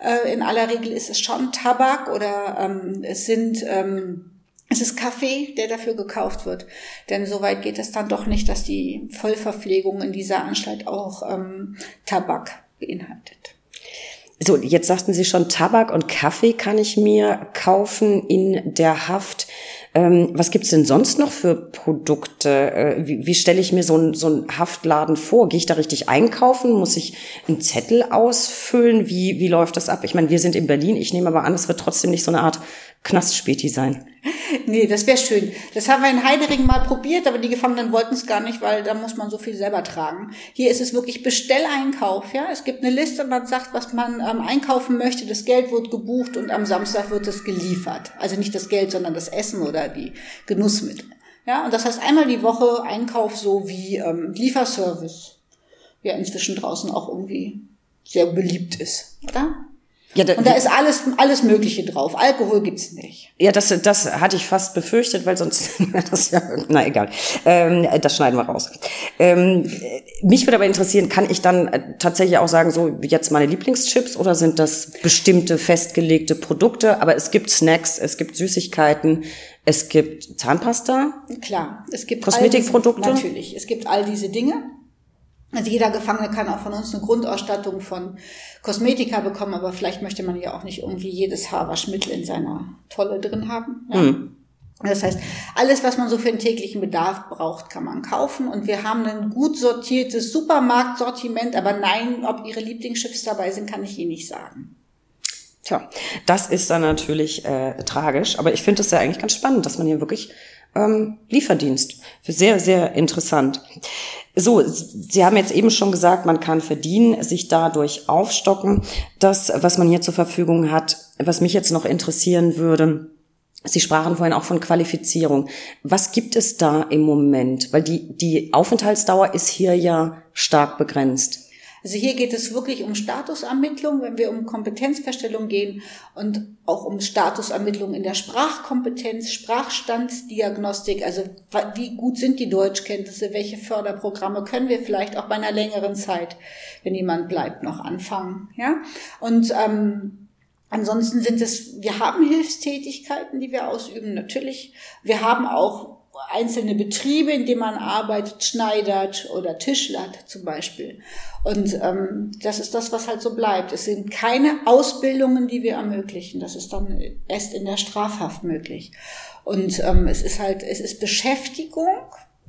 Äh, in aller Regel ist es schon Tabak oder ähm, es sind ähm, es ist Kaffee, der dafür gekauft wird. Denn soweit geht es dann doch nicht, dass die Vollverpflegung in dieser Anstalt auch ähm, Tabak beinhaltet. So, jetzt sagten Sie schon, Tabak und Kaffee kann ich mir kaufen in der Haft. Ähm, was gibt's denn sonst noch für Produkte? Äh, wie, wie stelle ich mir so einen so Haftladen vor? Gehe ich da richtig einkaufen? Muss ich einen Zettel ausfüllen? Wie, wie läuft das ab? Ich meine, wir sind in Berlin. Ich nehme aber an, es wird trotzdem nicht so eine Art Knastspäti sein. Nee, das wäre schön. Das haben wir in Heidering mal probiert, aber die Gefangenen wollten es gar nicht, weil da muss man so viel selber tragen. Hier ist es wirklich Bestelleinkauf, ja. Es gibt eine Liste, man sagt, was man ähm, einkaufen möchte, das Geld wird gebucht und am Samstag wird es geliefert. Also nicht das Geld, sondern das Essen oder die Genussmittel. Ja, und das heißt einmal die Woche Einkauf so wie ähm, Lieferservice, ja inzwischen draußen auch irgendwie sehr beliebt ist, oder? Ja, da, und da ist alles, alles Mögliche drauf. Alkohol gibt's nicht. Ja, das, das hatte ich fast befürchtet, weil sonst [LAUGHS] wäre das ja, na egal. Ähm, das schneiden wir raus. Ähm, mich würde aber interessieren, kann ich dann äh, tatsächlich auch sagen, so jetzt meine Lieblingschips oder sind das bestimmte festgelegte Produkte? Aber es gibt Snacks, es gibt Süßigkeiten, es gibt Zahnpasta. Klar, es gibt Kosmetikprodukte. Natürlich, es gibt all diese Dinge. Also jeder Gefangene kann auch von uns eine Grundausstattung von Kosmetika bekommen, aber vielleicht möchte man ja auch nicht irgendwie jedes Haarwaschmittel in seiner Tolle drin haben. Ja. Mhm. Das heißt, alles, was man so für den täglichen Bedarf braucht, kann man kaufen. Und wir haben ein gut sortiertes Supermarktsortiment. Aber nein, ob Ihre Lieblingschips dabei sind, kann ich Ihnen nicht sagen. Tja, das ist dann natürlich äh, tragisch. Aber ich finde es ja eigentlich ganz spannend, dass man hier wirklich ähm, Lieferdienst. Sehr, sehr interessant. So, Sie haben jetzt eben schon gesagt, man kann verdienen, sich dadurch aufstocken. Das, was man hier zur Verfügung hat, was mich jetzt noch interessieren würde, Sie sprachen vorhin auch von Qualifizierung. Was gibt es da im Moment? Weil die, die Aufenthaltsdauer ist hier ja stark begrenzt. Also hier geht es wirklich um Statusermittlung, wenn wir um Kompetenzfeststellung gehen und auch um Statusermittlung in der Sprachkompetenz, Sprachstandsdiagnostik, also wie gut sind die Deutschkenntnisse, welche Förderprogramme können wir vielleicht auch bei einer längeren Zeit, wenn jemand bleibt, noch anfangen. Ja? Und ähm, Ansonsten sind es, wir haben Hilfstätigkeiten, die wir ausüben, natürlich. Wir haben auch einzelne Betriebe, in denen man arbeitet, schneidert oder tischlert zum Beispiel. Und ähm, das ist das, was halt so bleibt. Es sind keine Ausbildungen, die wir ermöglichen. Das ist dann erst in der Strafhaft möglich. Und ähm, es ist halt, es ist Beschäftigung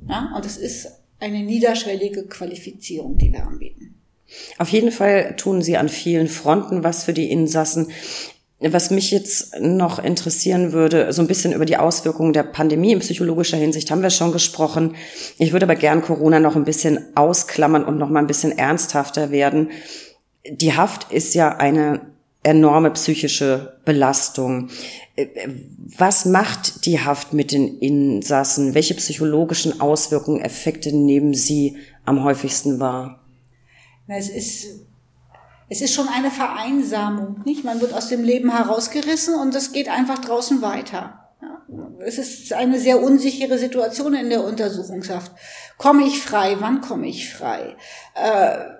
ja, und es ist eine niederschwellige Qualifizierung, die wir anbieten. Auf jeden Fall tun Sie an vielen Fronten was für die Insassen. Was mich jetzt noch interessieren würde, so ein bisschen über die Auswirkungen der Pandemie in psychologischer Hinsicht haben wir schon gesprochen. Ich würde aber gern Corona noch ein bisschen ausklammern und noch mal ein bisschen ernsthafter werden. Die Haft ist ja eine enorme psychische Belastung. Was macht die Haft mit den Insassen? Welche psychologischen Auswirkungen, Effekte nehmen Sie am häufigsten wahr? Es ist es ist schon eine Vereinsamung, nicht? Man wird aus dem Leben herausgerissen und es geht einfach draußen weiter. Es ist eine sehr unsichere Situation in der Untersuchungshaft. Komme ich frei? Wann komme ich frei? Äh,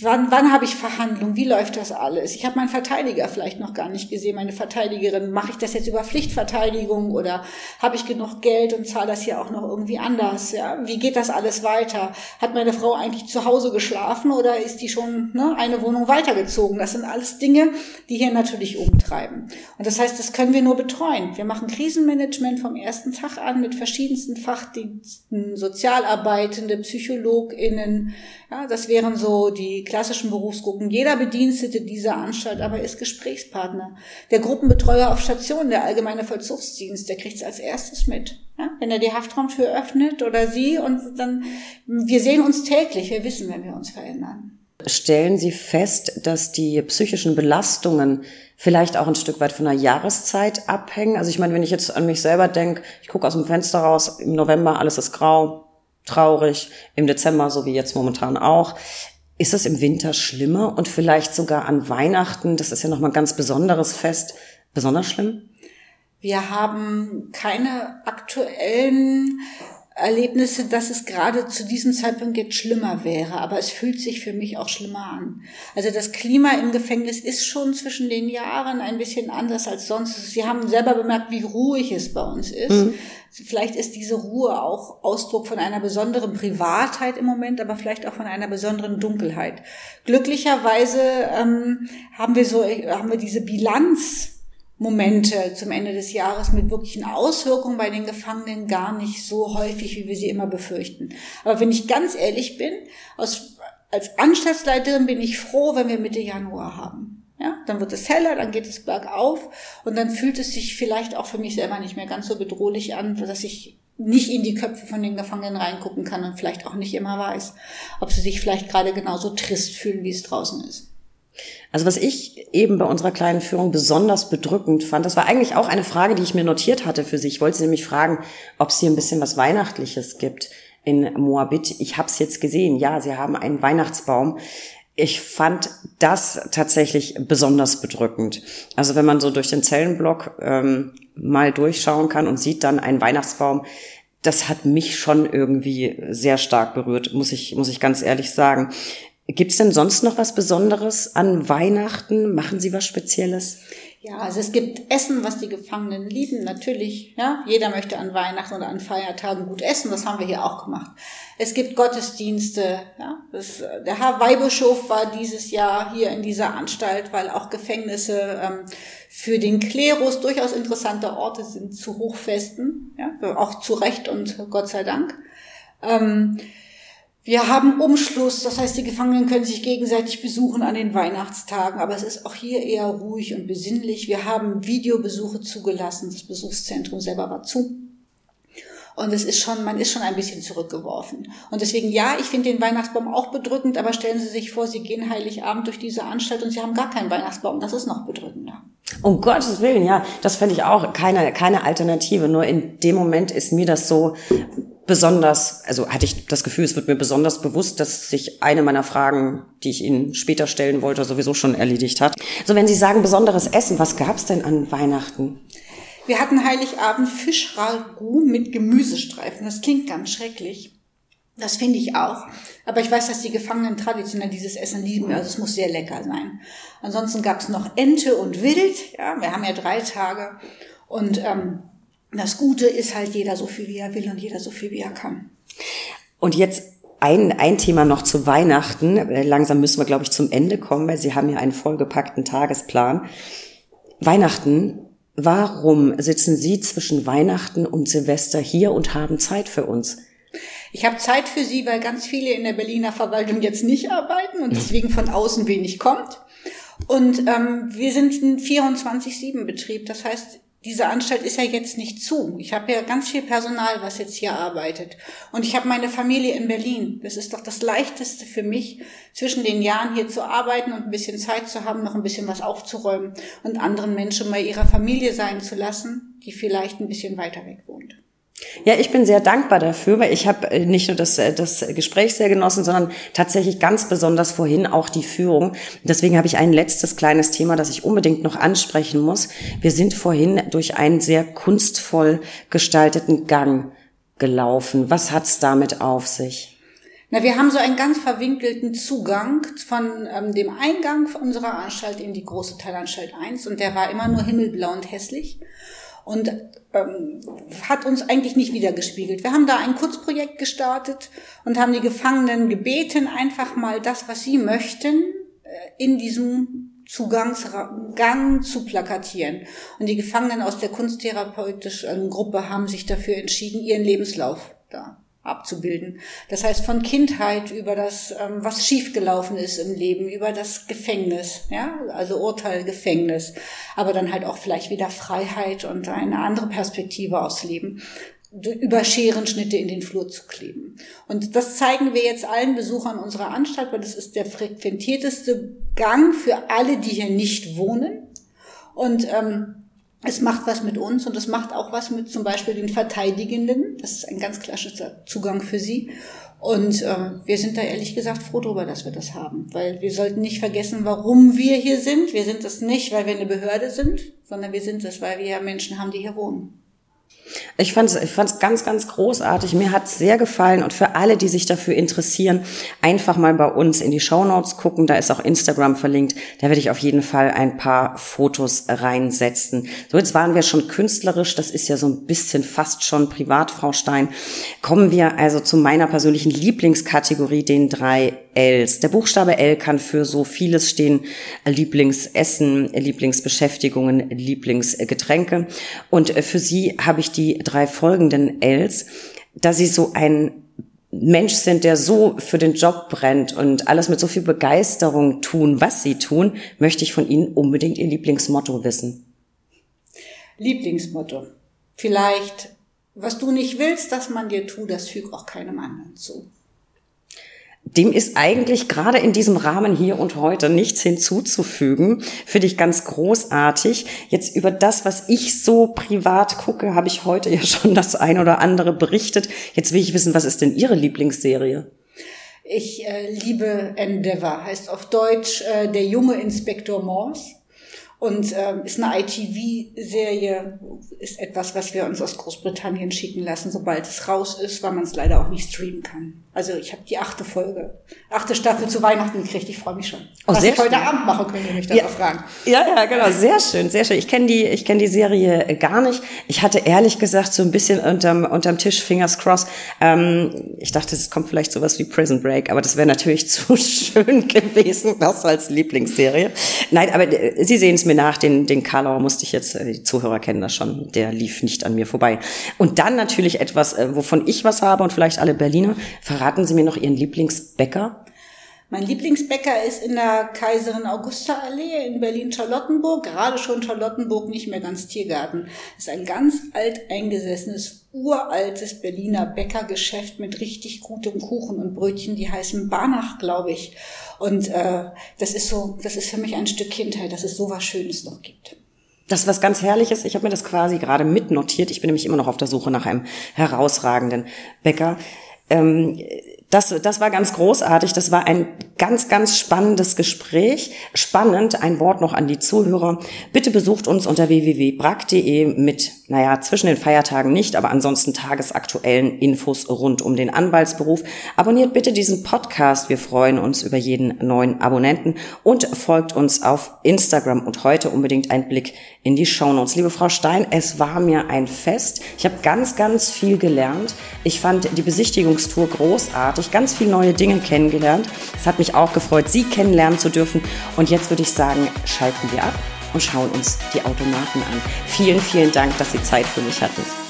wann, wann habe ich Verhandlungen, wie läuft das alles? Ich habe meinen Verteidiger vielleicht noch gar nicht gesehen, meine Verteidigerin. Mache ich das jetzt über Pflichtverteidigung oder habe ich genug Geld und zahle das hier auch noch irgendwie anders? Ja? Wie geht das alles weiter? Hat meine Frau eigentlich zu Hause geschlafen oder ist die schon ne, eine Wohnung weitergezogen? Das sind alles Dinge, die hier natürlich umtreiben. Und das heißt, das können wir nur betreuen. Wir machen Krisenmanagement vom ersten Tag an mit verschiedensten Fachdiensten, Sozialarbeitende, PsychologInnen. Ja, das wären so die klassischen Berufsgruppen. Jeder Bedienstete dieser Anstalt aber ist Gesprächspartner. Der Gruppenbetreuer auf Station, der allgemeine Vollzugsdienst, der kriegt es als erstes mit. Ja, wenn er die Haftraumtür öffnet oder sie und dann, wir sehen uns täglich, wir wissen, wenn wir uns verändern. Stellen Sie fest, dass die psychischen Belastungen vielleicht auch ein Stück weit von der Jahreszeit abhängen? Also ich meine, wenn ich jetzt an mich selber denke, ich gucke aus dem Fenster raus, im November alles ist grau, traurig, im Dezember, so wie jetzt momentan auch. Ist das im Winter schlimmer und vielleicht sogar an Weihnachten, das ist ja nochmal ein ganz besonderes Fest, besonders schlimm? Wir haben keine aktuellen Erlebnisse, dass es gerade zu diesem Zeitpunkt jetzt schlimmer wäre, aber es fühlt sich für mich auch schlimmer an. Also das Klima im Gefängnis ist schon zwischen den Jahren ein bisschen anders als sonst. Sie haben selber bemerkt, wie ruhig es bei uns ist. Mhm. Vielleicht ist diese Ruhe auch Ausdruck von einer besonderen Privatheit im Moment, aber vielleicht auch von einer besonderen Dunkelheit. Glücklicherweise ähm, haben wir so haben wir diese Bilanz Momente zum Ende des Jahres mit wirklichen Auswirkungen bei den Gefangenen gar nicht so häufig, wie wir sie immer befürchten. Aber wenn ich ganz ehrlich bin, aus, als Anstaltsleiterin bin ich froh, wenn wir Mitte Januar haben. Ja, dann wird es heller, dann geht es bergauf und dann fühlt es sich vielleicht auch für mich selber nicht mehr ganz so bedrohlich an, dass ich nicht in die Köpfe von den Gefangenen reingucken kann und vielleicht auch nicht immer weiß, ob sie sich vielleicht gerade genauso trist fühlen, wie es draußen ist. Also was ich eben bei unserer kleinen Führung besonders bedrückend fand, das war eigentlich auch eine Frage, die ich mir notiert hatte für Sie. Ich wollte Sie nämlich fragen, ob es hier ein bisschen was Weihnachtliches gibt in Moabit. Ich habe es jetzt gesehen. Ja, Sie haben einen Weihnachtsbaum ich fand das tatsächlich besonders bedrückend. Also wenn man so durch den Zellenblock ähm, mal durchschauen kann und sieht dann einen Weihnachtsbaum, das hat mich schon irgendwie sehr stark berührt, muss ich, muss ich ganz ehrlich sagen. Gibt's denn sonst noch was Besonderes an Weihnachten? Machen Sie was Spezielles? Ja, also es gibt Essen, was die Gefangenen lieben, natürlich. Ja, jeder möchte an Weihnachten oder an Feiertagen gut essen. Das haben wir hier auch gemacht. Es gibt Gottesdienste. Ja, das, der Herr Weihbischof war dieses Jahr hier in dieser Anstalt, weil auch Gefängnisse ähm, für den Klerus durchaus interessante Orte sind zu Hochfesten. Ja, auch zu Recht und Gott sei Dank. Ähm, wir haben Umschluss, das heißt, die Gefangenen können sich gegenseitig besuchen an den Weihnachtstagen, aber es ist auch hier eher ruhig und besinnlich. Wir haben Videobesuche zugelassen, das Besuchszentrum selber war zu. Und es ist schon, man ist schon ein bisschen zurückgeworfen. Und deswegen, ja, ich finde den Weihnachtsbaum auch bedrückend, aber stellen Sie sich vor, Sie gehen Heiligabend durch diese Anstalt und Sie haben gar keinen Weihnachtsbaum. Das ist noch bedrückender. Um Gottes Willen, ja, das fände ich auch keine, keine Alternative. Nur in dem Moment ist mir das so besonders, also hatte ich das Gefühl, es wird mir besonders bewusst, dass sich eine meiner Fragen, die ich Ihnen später stellen wollte, sowieso schon erledigt hat. So, wenn Sie sagen besonderes Essen, was gab's denn an Weihnachten? Wir hatten Heiligabend Fischragout mit Gemüsestreifen. Das klingt ganz schrecklich. Das finde ich auch. Aber ich weiß, dass die Gefangenen traditionell dieses Essen lieben. Also es muss sehr lecker sein. Ansonsten gab's noch Ente und Wild. Ja, wir haben ja drei Tage. Und ähm, das Gute ist halt jeder so viel, wie er will und jeder so viel, wie er kann. Und jetzt ein, ein Thema noch zu Weihnachten. Äh, langsam müssen wir, glaube ich, zum Ende kommen, weil Sie haben ja einen vollgepackten Tagesplan. Weihnachten, warum sitzen Sie zwischen Weihnachten und Silvester hier und haben Zeit für uns? Ich habe Zeit für Sie, weil ganz viele in der Berliner Verwaltung jetzt nicht arbeiten und deswegen von außen wenig kommt. Und ähm, wir sind ein 24-7-Betrieb. Das heißt, diese Anstalt ist ja jetzt nicht zu. Ich habe ja ganz viel Personal, was jetzt hier arbeitet. Und ich habe meine Familie in Berlin. Das ist doch das Leichteste für mich, zwischen den Jahren hier zu arbeiten und ein bisschen Zeit zu haben, noch ein bisschen was aufzuräumen und anderen Menschen bei ihrer Familie sein zu lassen, die vielleicht ein bisschen weiter weg wohnt. Ja, ich bin sehr dankbar dafür, weil ich habe äh, nicht nur das, äh, das Gespräch sehr genossen, sondern tatsächlich ganz besonders vorhin auch die Führung. Deswegen habe ich ein letztes kleines Thema, das ich unbedingt noch ansprechen muss. Wir sind vorhin durch einen sehr kunstvoll gestalteten Gang gelaufen. Was hat's damit auf sich? Na, wir haben so einen ganz verwinkelten Zugang von ähm, dem Eingang unserer Anstalt in die große Teilanstalt 1 und der war immer nur himmelblau und hässlich und ähm, hat uns eigentlich nicht wiedergespiegelt. Wir haben da ein Kurzprojekt gestartet und haben die Gefangenen gebeten, einfach mal das, was sie möchten, äh, in diesem Zugangsgang zu plakatieren. Und die Gefangenen aus der kunsttherapeutischen Gruppe haben sich dafür entschieden, ihren Lebenslauf da abzubilden. Das heißt, von Kindheit über das, ähm, was schiefgelaufen ist im Leben, über das Gefängnis, ja, also Urteil, Gefängnis, aber dann halt auch vielleicht wieder Freiheit und eine andere Perspektive aufs Leben über Scherenschnitte in den Flur zu kleben. Und das zeigen wir jetzt allen Besuchern unserer Anstalt, weil das ist der frequentierteste Gang für alle, die hier nicht wohnen. Und ähm, es macht was mit uns und es macht auch was mit zum Beispiel den Verteidigenden. Das ist ein ganz klassischer Zugang für sie. Und äh, wir sind da ehrlich gesagt froh darüber, dass wir das haben. Weil wir sollten nicht vergessen, warum wir hier sind. Wir sind das nicht, weil wir eine Behörde sind, sondern wir sind es, weil wir Menschen haben, die hier wohnen. Ich fand es ich fand's ganz, ganz großartig. Mir hat es sehr gefallen und für alle, die sich dafür interessieren, einfach mal bei uns in die Show Notes gucken. Da ist auch Instagram verlinkt. Da werde ich auf jeden Fall ein paar Fotos reinsetzen. So, jetzt waren wir schon künstlerisch. Das ist ja so ein bisschen fast schon privat, Frau Stein. Kommen wir also zu meiner persönlichen Lieblingskategorie, den drei Ls. Der Buchstabe L kann für so vieles stehen. Lieblingsessen, Lieblingsbeschäftigungen, Lieblingsgetränke. Und für Sie habe ich die drei folgenden Ls, da Sie so ein Mensch sind, der so für den Job brennt und alles mit so viel Begeisterung tun, was Sie tun, möchte ich von Ihnen unbedingt Ihr Lieblingsmotto wissen. Lieblingsmotto. Vielleicht, was du nicht willst, dass man dir tut, das fügt auch keinem anderen zu dem ist eigentlich gerade in diesem Rahmen hier und heute nichts hinzuzufügen. Finde ich ganz großartig. Jetzt über das, was ich so privat gucke, habe ich heute [LAUGHS] ja schon das ein oder andere berichtet. Jetzt will ich wissen, was ist denn Ihre Lieblingsserie? Ich äh, liebe Endeavour, heißt auf Deutsch äh, der junge Inspektor Morse und ähm, ist eine ITV-Serie, ist etwas, was wir uns aus Großbritannien schicken lassen, sobald es raus ist, weil man es leider auch nicht streamen kann. Also ich habe die achte Folge, achte Staffel zu Weihnachten gekriegt. Ich freue mich schon. Oh, Was ich schön. heute Abend mache, könnt ihr mich dann ja. fragen. Ja, ja, genau. Sehr schön, sehr schön. Ich kenne die, ich kenne die Serie gar nicht. Ich hatte ehrlich gesagt so ein bisschen unterm, unterm Tisch Fingers cross. Ähm, ich dachte, es kommt vielleicht sowas wie Prison Break, aber das wäre natürlich [LAUGHS] zu schön gewesen, das als Lieblingsserie. Nein, aber äh, Sie sehen es mir nach, den, den Karlauer musste ich jetzt, äh, die Zuhörer kennen das schon, der lief nicht an mir vorbei. Und dann natürlich etwas, äh, wovon ich was habe und vielleicht alle Berliner, verraten Verraten Sie mir noch Ihren Lieblingsbäcker? Mein Lieblingsbäcker ist in der Kaiserin Augusta Allee in Berlin-Charlottenburg, gerade schon Charlottenburg, nicht mehr ganz Tiergarten. Ist ein ganz alt eingesessenes, uraltes Berliner Bäckergeschäft mit richtig gutem Kuchen und Brötchen, die heißen Banach, glaube ich. Und äh, das ist so, das ist für mich ein Stück Kindheit, dass es so was Schönes noch gibt. Das ist was ganz Herrliches. Ich habe mir das quasi gerade mitnotiert. Ich bin nämlich immer noch auf der Suche nach einem herausragenden Bäcker. Ähm, das, das war ganz großartig. Das war ein ganz, ganz spannendes Gespräch. Spannend, ein Wort noch an die Zuhörer. Bitte besucht uns unter www.brack.de mit, naja, zwischen den Feiertagen nicht, aber ansonsten tagesaktuellen Infos rund um den Anwaltsberuf. Abonniert bitte diesen Podcast. Wir freuen uns über jeden neuen Abonnenten und folgt uns auf Instagram und heute unbedingt ein Blick in die Shownotes. Liebe Frau Stein, es war mir ein Fest. Ich habe ganz, ganz viel gelernt. Ich fand die Besichtigungstour großartig ganz viele neue Dinge kennengelernt. Es hat mich auch gefreut, Sie kennenlernen zu dürfen. Und jetzt würde ich sagen, schalten wir ab und schauen uns die Automaten an. Vielen, vielen Dank, dass Sie Zeit für mich hatten.